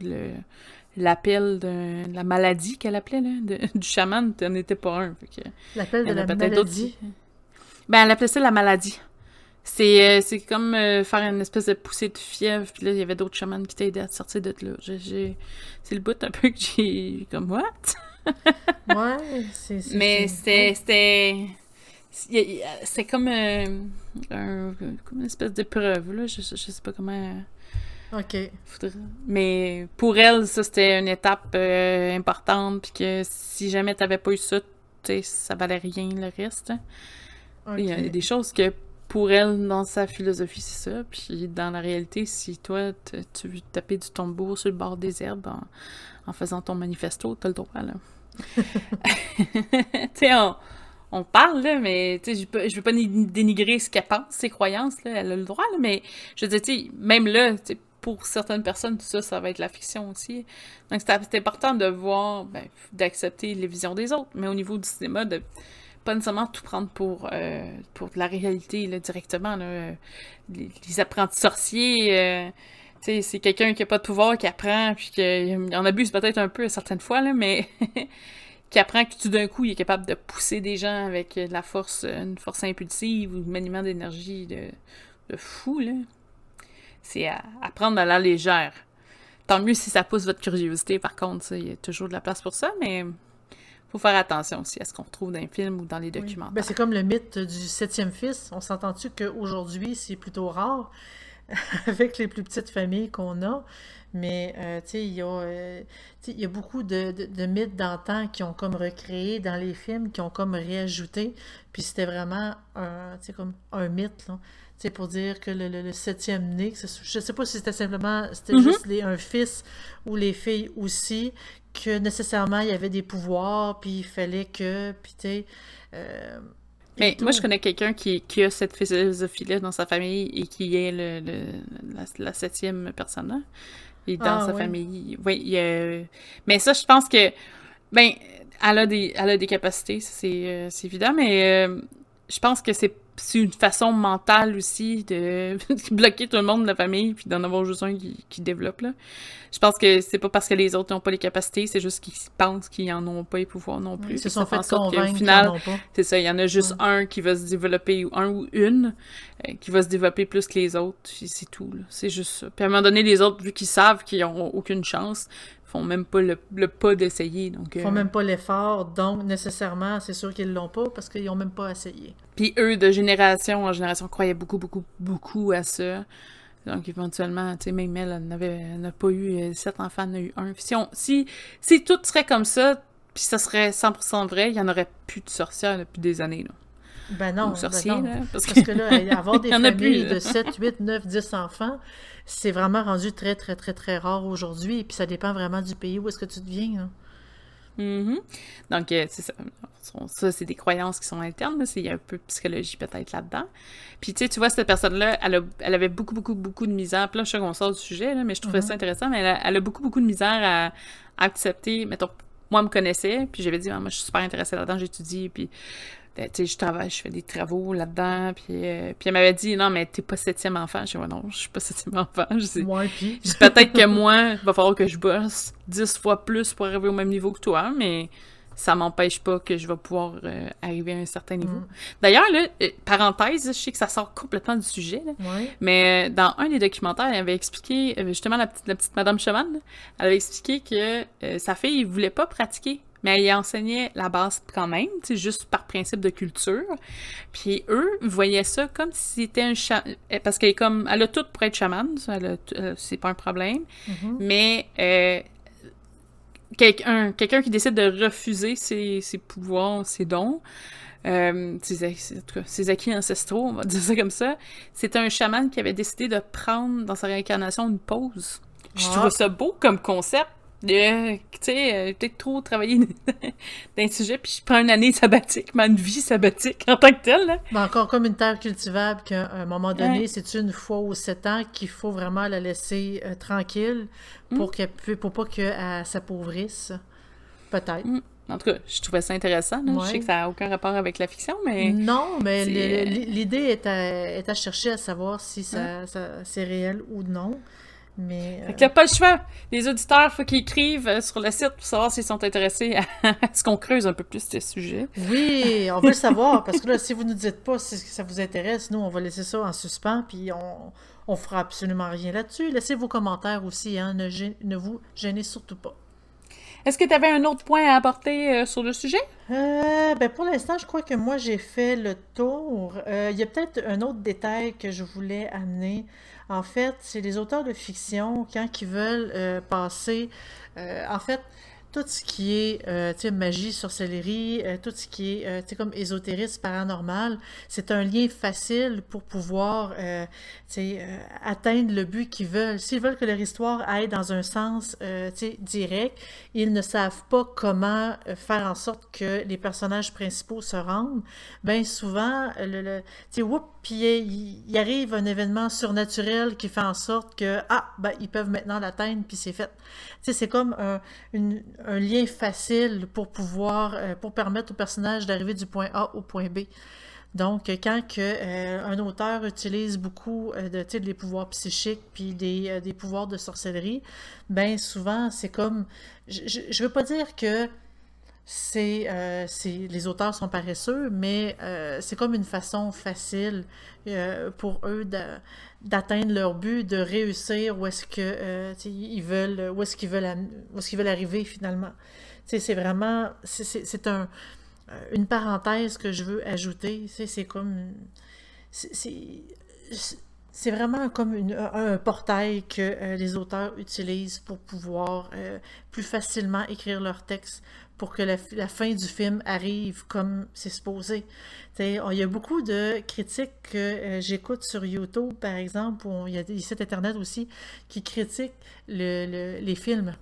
le, l'appel de la maladie qu'elle appelait, là, du chaman, t'en étais pas un. L'appel de la maladie? Ben, elle appelait ça la maladie. C'est, euh, comme euh, faire une espèce de poussée de fièvre, puis là, il y avait d'autres chamans qui t'aidaient à te sortir de là. c'est le bout un peu que j'ai comme, what? ouais, c'est... Mais c'était... C'est comme, euh, un, comme une espèce d'épreuve, là. Je, je, sais pas comment... OK. Mais pour elle, ça, c'était une étape euh, importante, puis que si jamais t'avais pas eu ça, ça valait rien, le reste. Il y a des choses que pour elle, dans sa philosophie, c'est ça. Puis dans la réalité, si toi, tu veux taper du tambour sur le bord des herbes en, faisant ton manifesto, t'as le droit, là. tu sais, on, parle, là, mais je veux pas dénigrer ce qu'elle pense, ses croyances, elle a le droit, mais je veux dire, même là, pour certaines personnes, tout ça, ça va être la fiction aussi. Donc, c'est important de voir, ben, d'accepter les visions des autres, mais au niveau du cinéma, de pas nécessairement tout prendre pour, euh, pour la réalité directement. Les, apprentis sorciers, euh, c'est quelqu'un qui a pas de pouvoir, qui apprend, puis qui en abuse peut-être un peu certaines fois, mais qui apprend que tout d'un coup, il est capable de pousser des gens avec de la force, une force impulsive ou un maniement d'énergie de, de, fou. Là. C'est à, à, prendre à la légère. Tant mieux si ça pousse votre curiosité, par contre, il y a toujours de la place pour ça, mais faut faire attention aussi à ce qu'on retrouve dans les films ou dans les. Ben, c'est comme le mythe du septième fils. On s'entend-tu qu'aujourd'hui, c'est plutôt rare avec les plus petites familles qu'on a. Mais, euh, tu sais, il y, euh, y, a beaucoup de, de, mythes d'antan qui ont comme recréé dans les films, qui ont comme réajouté. Puis c'était vraiment un, comme un mythe, là. sais, pour dire que le, le, septième né, je sais pas si c'était simplement, c'était mm-hmm. juste les, un fils ou les filles aussi, que nécessairement il y avait des pouvoirs, puis il fallait que, puis tu sais... Euh, mais moi, je connais quelqu'un qui, qui, a cette philosophie-là dans sa famille et qui est le, la, septième personne. Et dans ah, sa famille, oui, il a... Mais ça, je pense que, ben, elle a des, elle a des capacités, c'est euh, évident, mais euh, je pense que c'est une façon mentale aussi de bloquer tout le monde de la famille puis d'en avoir juste un qui, qui développe là. Je pense que c'est pas parce que les autres n'ont pas les capacités, c'est juste qu'ils pensent qu'ils en ont pas les pouvoirs non plus. Ils se sont fait convaincre final, c'est ça, il y en a juste un qui va se développer ou un ou une euh, qui va se développer plus que les autres, c'est tout C'est juste ça. Puis à un moment donné les autres vu qu'ils savent qu'ils ont aucune chance, font même pas le, pas d'essayer. Donc, font euh, même pas l'effort, donc nécessairement, c'est sûr qu'ils l'ont pas parce qu'ils ont même pas essayé. Puis eux, de génération en génération, croyaient beaucoup, beaucoup, beaucoup à ça. Donc éventuellement, tu sais, même elle, n'a pas eu euh, sept enfants, elle en a eu un. Si, on, si, si tout serait comme ça, puis ça serait 100% vrai, il y en aurait plus de sorcières depuis des années. Là. Ben non, ben non. parce, que... là, avoir des familles de 7, 8, 9, 10 enfants, c'est vraiment rendu très, très, très, très rare aujourd'hui. Et puis ça dépend vraiment du pays où est-ce que tu deviens. Hein. Mm-hmm. Donc, euh, c'est ça. Ça, c'est des croyances qui sont internes. Il y a un peu de psychologie peut-être là-dedans. Puis, tu sais, tu vois, cette personne-là, elle, elle, avait beaucoup, beaucoup, beaucoup de misère. Puis là, je sais qu'on sort du sujet, là, mais je trouvais ça mm-hmm. intéressant. Mais elle a, beaucoup, beaucoup de misère à, accepter. Mettons, moi, elle me connaissait. Puis j'avais dit, ah, moi, je suis super intéressée là-dedans, j'étudie. Puis ben, tu sais, je travaille, je fais des travaux là-dedans, puis, euh, puis elle m'avait dit, non, mais t'es pas septième enfant. Je dis, non, je suis pas septième enfant. Moi, puis... peut-être que moi, il va falloir que je bosse dix fois plus pour arriver au même niveau que toi, mais ça m'empêche pas que je vais pouvoir euh, arriver à un certain niveau. Mm. D'ailleurs, là, euh, parenthèse, je sais que ça sort complètement du sujet, mais dans un des documentaires, elle avait expliqué, justement, la petite, la petite Madame Cheval, elle avait expliqué que sa fille ne voulait pas pratiquer mais elle y enseignait la base quand même, c'est juste par principe de culture. Puis eux voyaient ça comme si c'était un chaman, parce qu'elle est comme, elle a tout pour être chamane, euh, c'est pas un problème, mm-hmm. mais euh, quelqu'un quelqu'un qui décide de refuser ses, ses pouvoirs, ses dons, euh, ses, ses, acquis ancestraux, on va dire ça comme ça, c'était un chaman qui avait décidé de prendre dans sa réincarnation une pause. Je ah. trouve ça beau comme concept euh, tu sais, euh, peut-être trop travailler dans un sujet, puis je prends une année sabbatique, mais une vie sabbatique en tant que telle. Là. Ben encore comme une terre cultivable, qu'à un moment donné, c'est une fois ou sept ans qu'il faut vraiment la laisser euh, tranquille pour mm. qu'elle pour pas qu'elle s'appauvrisse. Peut-être. Mm. En tout cas, je trouvais ça intéressant. Je sais que ça n'a aucun rapport avec la fiction, mais... Non, mais l'idée est à, est à chercher à savoir si ça, ça c'est réel ou non. Mais. Fait qu'il n'y a pas le choix. Les auditeurs, il faut qu'ils écrivent euh, sur le site pour savoir s'ils sont intéressés à ce qu'on creuse un peu plus ces sujets. Oui, on veut le savoir, parce que là, si vous ne nous dites pas si ça vous intéresse, nous, on va laisser ça en suspens, puis on, on fera absolument rien là-dessus. Laissez vos commentaires aussi, hein. ne, ne vous gênez surtout pas. Est-ce que tu avais un autre point à apporter euh, sur le sujet? Euh, ben pour l'instant, je crois que moi, j'ai fait le tour. Il y a peut-être un autre détail que je voulais amener. En fait, c'est les auteurs de fiction, quand ils veulent passer... en fait, tout ce qui est euh, magie, sorcellerie, euh, tout ce qui est euh, comme ésotérisme paranormal, c'est un lien facile pour pouvoir euh, euh, atteindre le but qu'ils veulent. S'ils veulent que leur histoire aille dans un sens direct, ils ne savent pas comment faire en sorte que les personnages principaux se rendent. Bien souvent, le, le puis il, arrive un événement surnaturel qui fait en sorte que, ah, ben, ils peuvent maintenant l'atteindre, puis c'est fait. c'est comme un, un, lien facile pour pouvoir, euh, pour permettre au personnage d'arriver du point A au point B. Donc, quand que, euh, un auteur utilise beaucoup euh, de, des pouvoirs psychiques puis des, des, pouvoirs de sorcellerie, ben souvent, c'est comme... Je ne veux pas dire que c'est euh, les auteurs sont paresseux, mais euh, c'est comme une façon facile euh, pour eux d'atteindre leur but, de réussir où est-ce que ils veulent, où est-ce qu'ils veulent, est-ce veulent arriver finalement. C'est vraiment, c'est un, une parenthèse que je veux ajouter. C'est comme, c'est vraiment comme un, portail que les auteurs utilisent pour pouvoir plus facilement écrire leur texte, pour que la, fin du film arrive comme c'est supposé. il y a beaucoup de critiques que euh, j'écoute sur YouTube, par exemple, ou il y a des sites Internet aussi qui critiquent les films.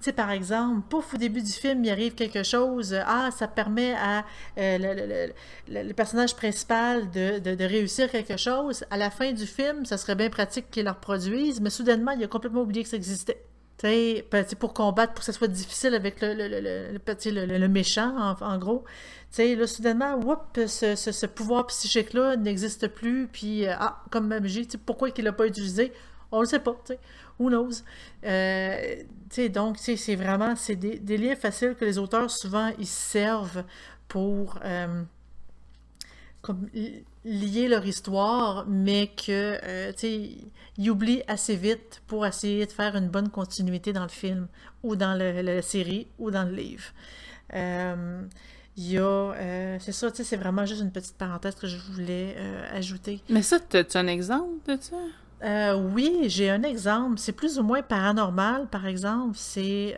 sais, par exemple, pouf, au début du film, il arrive quelque chose, ah, ça permet à euh, le, personnage principal de, réussir quelque chose. À la fin du film, ça serait bien pratique qu'ils le reproduisent, mais soudainement, il a complètement oublié que ça existait. Ben, pour combattre, pour que ce soit difficile avec le, le, le, le méchant, en, gros. sais, là, soudainement, whoop, ce, ce, pouvoir psychique-là n'existe plus, puis, euh, ah, comme magie, pourquoi il l'a pas utilisé? On le sait pas, sais. Who knows? Euh, donc, c'est vraiment, c'est des, liens faciles que les auteurs, souvent, ils servent pour... Euh, lier leur histoire, mais que, euh, tu sais, ils oublient assez vite pour essayer de faire une bonne continuité dans le film, ou dans la série, ou dans le livre. Euh, il y a, euh, c'est ça, tu sais, c'est vraiment juste une petite parenthèse que je voulais ajouter. Mais ça, as-tu un exemple de ça? oui, j'ai un exemple. C'est plus ou moins paranormal, par exemple. C'est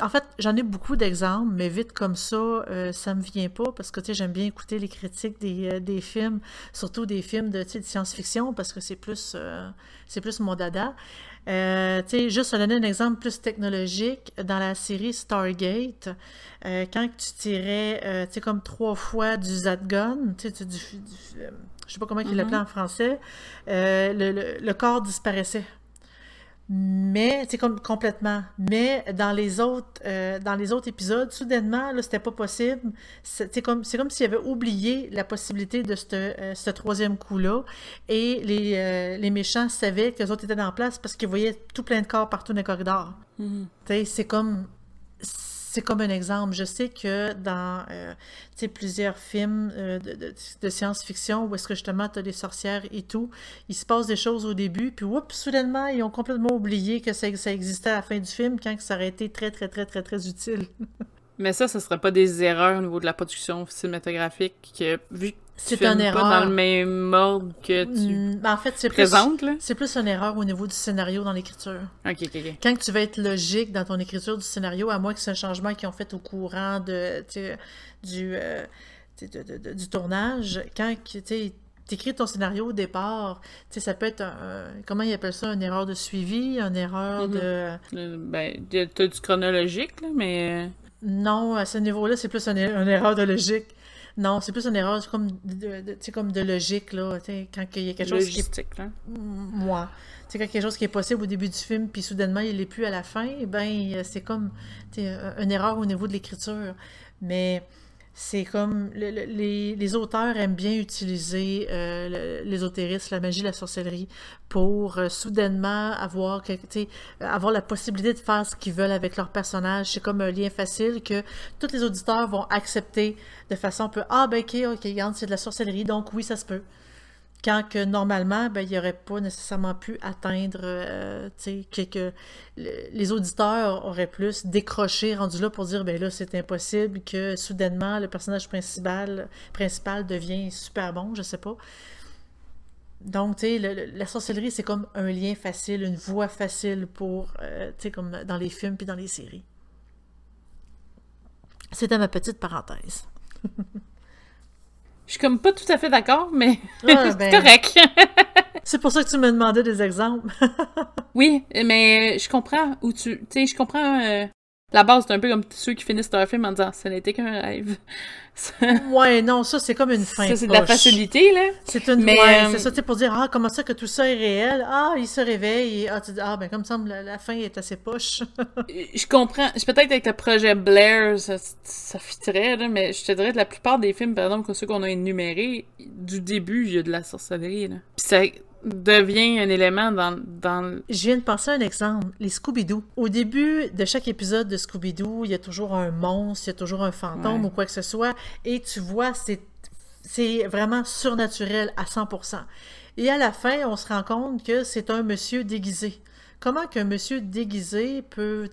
en fait, j'en ai beaucoup d'exemples, mais vite comme ça, euh, ça me vient pas parce que j'aime bien écouter les critiques des, euh, des films, surtout des films de, de science-fiction parce que c'est plus, euh, c'est plus mon dada. juste donner un exemple plus technologique, dans la série Stargate, quand tu tirais comme trois fois du Zadgun, du, du, je sais pas comment il l'appelait mm-hmm. en français, le, le corps disparaissait mais c'est comme complètement. Mais dans les autres, euh, dans les autres épisodes, soudainement, là, c'était pas possible. C'est comme, c'est comme s'il avait oublié la possibilité de ce euh, troisième coup-là. Et les, euh, les méchants savaient que les autres étaient en place parce qu'ils voyaient tout plein de corps partout dans les corridors. Mm-hmm. C'est comme c'est comme un exemple. Je sais que dans euh, plusieurs films euh, de, science-fiction où est-ce que justement tu as des sorcières et tout, il se passe des choses au début, puis oups, soudainement, ils ont complètement oublié que ça, existait à la fin du film quand ça aurait été très, très, très, très, très utile. Mais ça, ce serait pas des erreurs au niveau de la production cinématographique que, vu que c'est une erreur. pas dans le même ordre que tu mm, ben, en fait, c'est présentes, C'est plus une erreur au niveau du scénario dans l'écriture. OK, OK, OK. Quand tu vas être logique dans ton écriture du scénario, à moins que c'est un changement qu'ils ont fait au courant de, du, euh, du tournage, quand tu écris ton scénario au départ, ça peut être un, comment ils appellent ça, une erreur de suivi, une erreur de... Euh, ben, t'as du chronologique, là, mais... Euh, non, à ce niveau-là, c'est plus une, erreur de logique. Non, c'est plus une erreur comme de, comme de logique, là. Quand il y a quelque chose qui est... là. Moi. quand quelque chose qui est possible au début du film, puis soudainement, il n'est plus à la fin, ben c'est comme une erreur au niveau de l'écriture. Mais c'est comme les, auteurs aiment bien utiliser euh, l'ésotérisme, la magie, la sorcellerie pour euh, soudainement avoir, avoir la possibilité de faire ce qu'ils veulent avec leur personnage. C'est comme un lien facile que tous les auditeurs vont accepter de façon un peu Ah, ben ok, ok, c'est de la sorcellerie, donc oui, ça se peut. Quand que normalement, ben, il n'aurait pas nécessairement pu atteindre, euh, tu que, les auditeurs auraient plus décroché, rendu là pour dire, ben là, c'est impossible, que soudainement, le personnage principal, principal devient super bon, je sais pas. Donc, tu sais, la sorcellerie, c'est comme un lien facile, une voie facile pour, euh, tu sais, comme dans les films puis dans les séries. C'était ma petite parenthèse. Je suis comme pas tout à fait d'accord, mais ah, c'est ben, correct. c'est pour ça que tu me demandais des exemples. oui, mais je comprends où tu. Tu sais, je comprends euh, la base, c'est un peu comme ceux qui finissent leur film en disant ce n'était qu'un rêve. ouais, non, ça c'est comme une fin. Ça c'est de la facilité, là. C'est une Mais, ouais, c'est euh, ça, tu pour dire, ah, comment ça que tout ça est réel? Ah, il se réveille et ah, tu dis, ah, ben comme ça, la, fin est assez poche. je comprends. Peut-être avec le projet Blair, ça, ça fitterait, là, mais je te dirais, de la plupart des films, par exemple, comme ceux qu'on a énumérés, du début, il y a de la sorcellerie, là. Puis ça devient un élément dans, dans... Je viens de penser à un exemple, les Scooby-Doo. Au début de chaque épisode de Scooby-Doo, il y a toujours un monstre, il y a toujours un fantôme ou quoi que ce soit, et tu vois, c'est, c'est vraiment surnaturel à 100%. Et à la fin, on se rend compte que c'est un monsieur déguisé. Comment qu'un monsieur déguisé peut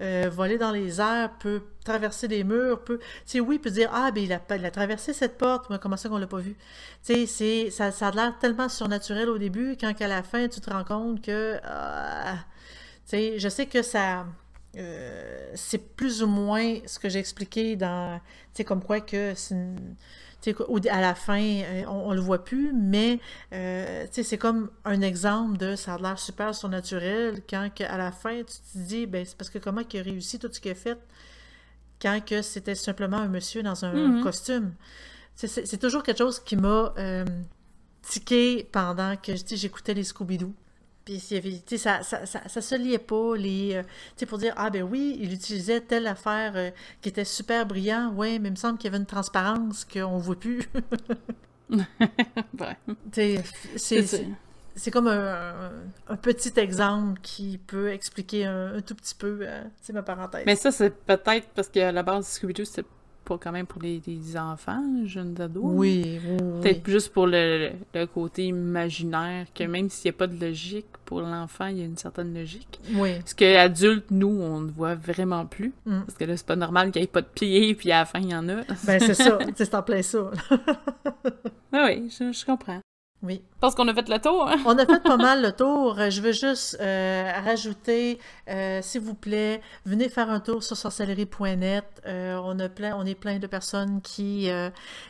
euh, voler dans les airs, peut traverser les murs, peut. oui, peut dire Ah, ben il a, traversé cette porte, mais comment ça qu'on l'a pas vu? c'est, ça, a l'air tellement surnaturel au début, quand à la fin, tu te rends compte que. Ah, je sais que ça. Euh, c'est plus ou moins ce que j'ai expliqué dans. Tu sais, comme quoi que c'est une à la fin, euh, on, le voit plus, mais euh, c'est comme un exemple de ça a l'air super surnaturel quand à la fin, tu te dis, ben, c'est parce que comment il a réussi tout ce qu'il a fait quand que c'était simplement un monsieur dans un mm-hmm. costume. C'est toujours quelque chose qui m'a euh, tiqué pendant que j'écoutais les Scooby-Doo. Puis ça, ça, ça, ça, se liait pas, les, euh, pour dire, ah ben oui, il utilisait telle affaire euh, qui était super brillant, ouais, mais il me semble qu'il y avait une transparence qu'on voit plus. ouais. C'est comme un, un, petit exemple qui peut expliquer un, tout petit peu, euh, c'est ma parenthèse. Mais ça, c'est peut-être parce que la base de Scooby-Doo, c'est pas quand même pour les, enfants, jeunes ados. Oui, oui, Peut-être juste pour le, côté imaginaire, que même s'il n'y a pas de logique, pour l'enfant, il y a une certaine logique. Oui. Parce qu'adulte, nous, on ne voit vraiment plus. Mm. Parce que là, c'est pas normal qu'il n'y ait pas de pieds, puis à la fin, il y en a. ben, c'est ça. c'est en plein ça. oui, je, je comprends. Oui. Parce qu'on a fait le tour. Hein? On a fait pas mal le tour. Je veux juste euh, rajouter, euh, s'il vous plaît, venez faire un tour sur sorcellerie.net. Euh, on, est plein de personnes qui,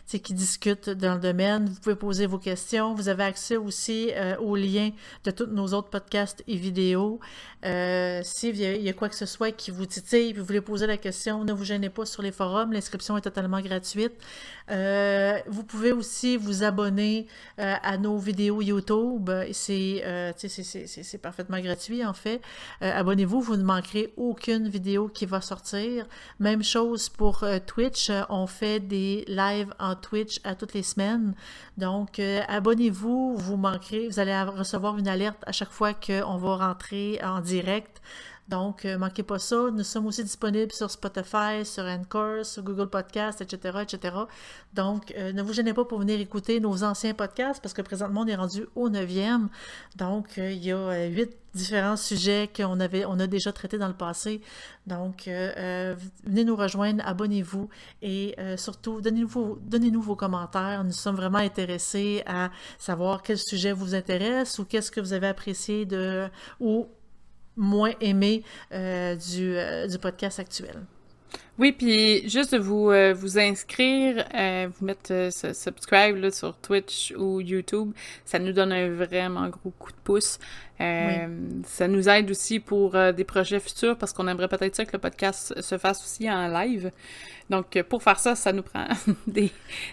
qui discutent dans le domaine. Vous pouvez poser vos questions. Vous avez accès aussi aux liens de tous nos autres podcasts et vidéos. S'il y, y, a quoi que ce soit qui vous titille vous voulez poser la question, ne vous gênez pas sur les forums. L'inscription est totalement gratuite. vous pouvez aussi vous abonner à nos vidéos vidéo YouTube. Euh, c'est parfaitement gratuit, en fait. Euh, abonnez-vous, vous ne manquerez aucune vidéo qui va sortir. Même chose pour euh, Twitch. On fait des lives en Twitch à toutes les semaines. Donc, abonnez-vous, vous manquerez, vous allez recevoir une alerte à chaque fois qu'on va rentrer en direct. Donc, euh, manquez pas ça. Nous sommes aussi disponibles sur Spotify, sur Anchor, sur Google Podcast, etc., etc. Donc, euh, ne vous gênez pas pour venir écouter nos anciens podcasts parce que présentement, on est rendu au neuvième. Donc, euh, il y a huit différents sujets qu'on avait, on a déjà traités dans le passé. Donc, venez nous rejoindre, abonnez-vous et surtout, donnez-nous donnez -nous vos commentaires. Nous sommes vraiment intéressés à savoir quel sujet vous intéresse ou qu'est-ce que vous avez apprécié de, ou moins aimé euh, du, euh, du podcast actuel. Oui, puis juste de vous, euh, vous inscrire, euh, vous mettre euh, subscribe là, sur Twitch ou YouTube, ça nous donne un vraiment gros coup de pouce. Ça nous aide aussi pour des projets futurs parce qu'on aimerait peut-être ça que le podcast se fasse aussi en live. Donc, pour faire ça, ça nous prend des,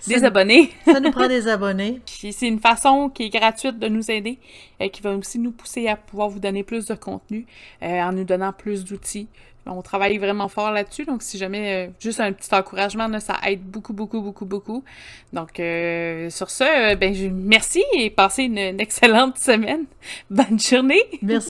des abonnés. ça nous prend des abonnés. Puis c'est une façon qui est gratuite de nous aider, et qui va aussi nous pousser à pouvoir vous donner plus de contenu en nous donnant plus d'outils. On travaille vraiment fort là-dessus, donc si jamais euh, juste un petit encouragement, ça aide beaucoup, beaucoup, beaucoup, beaucoup. Donc euh, sur ce, euh, ben je, merci et passez une excellente semaine. Bonne journée. Merci.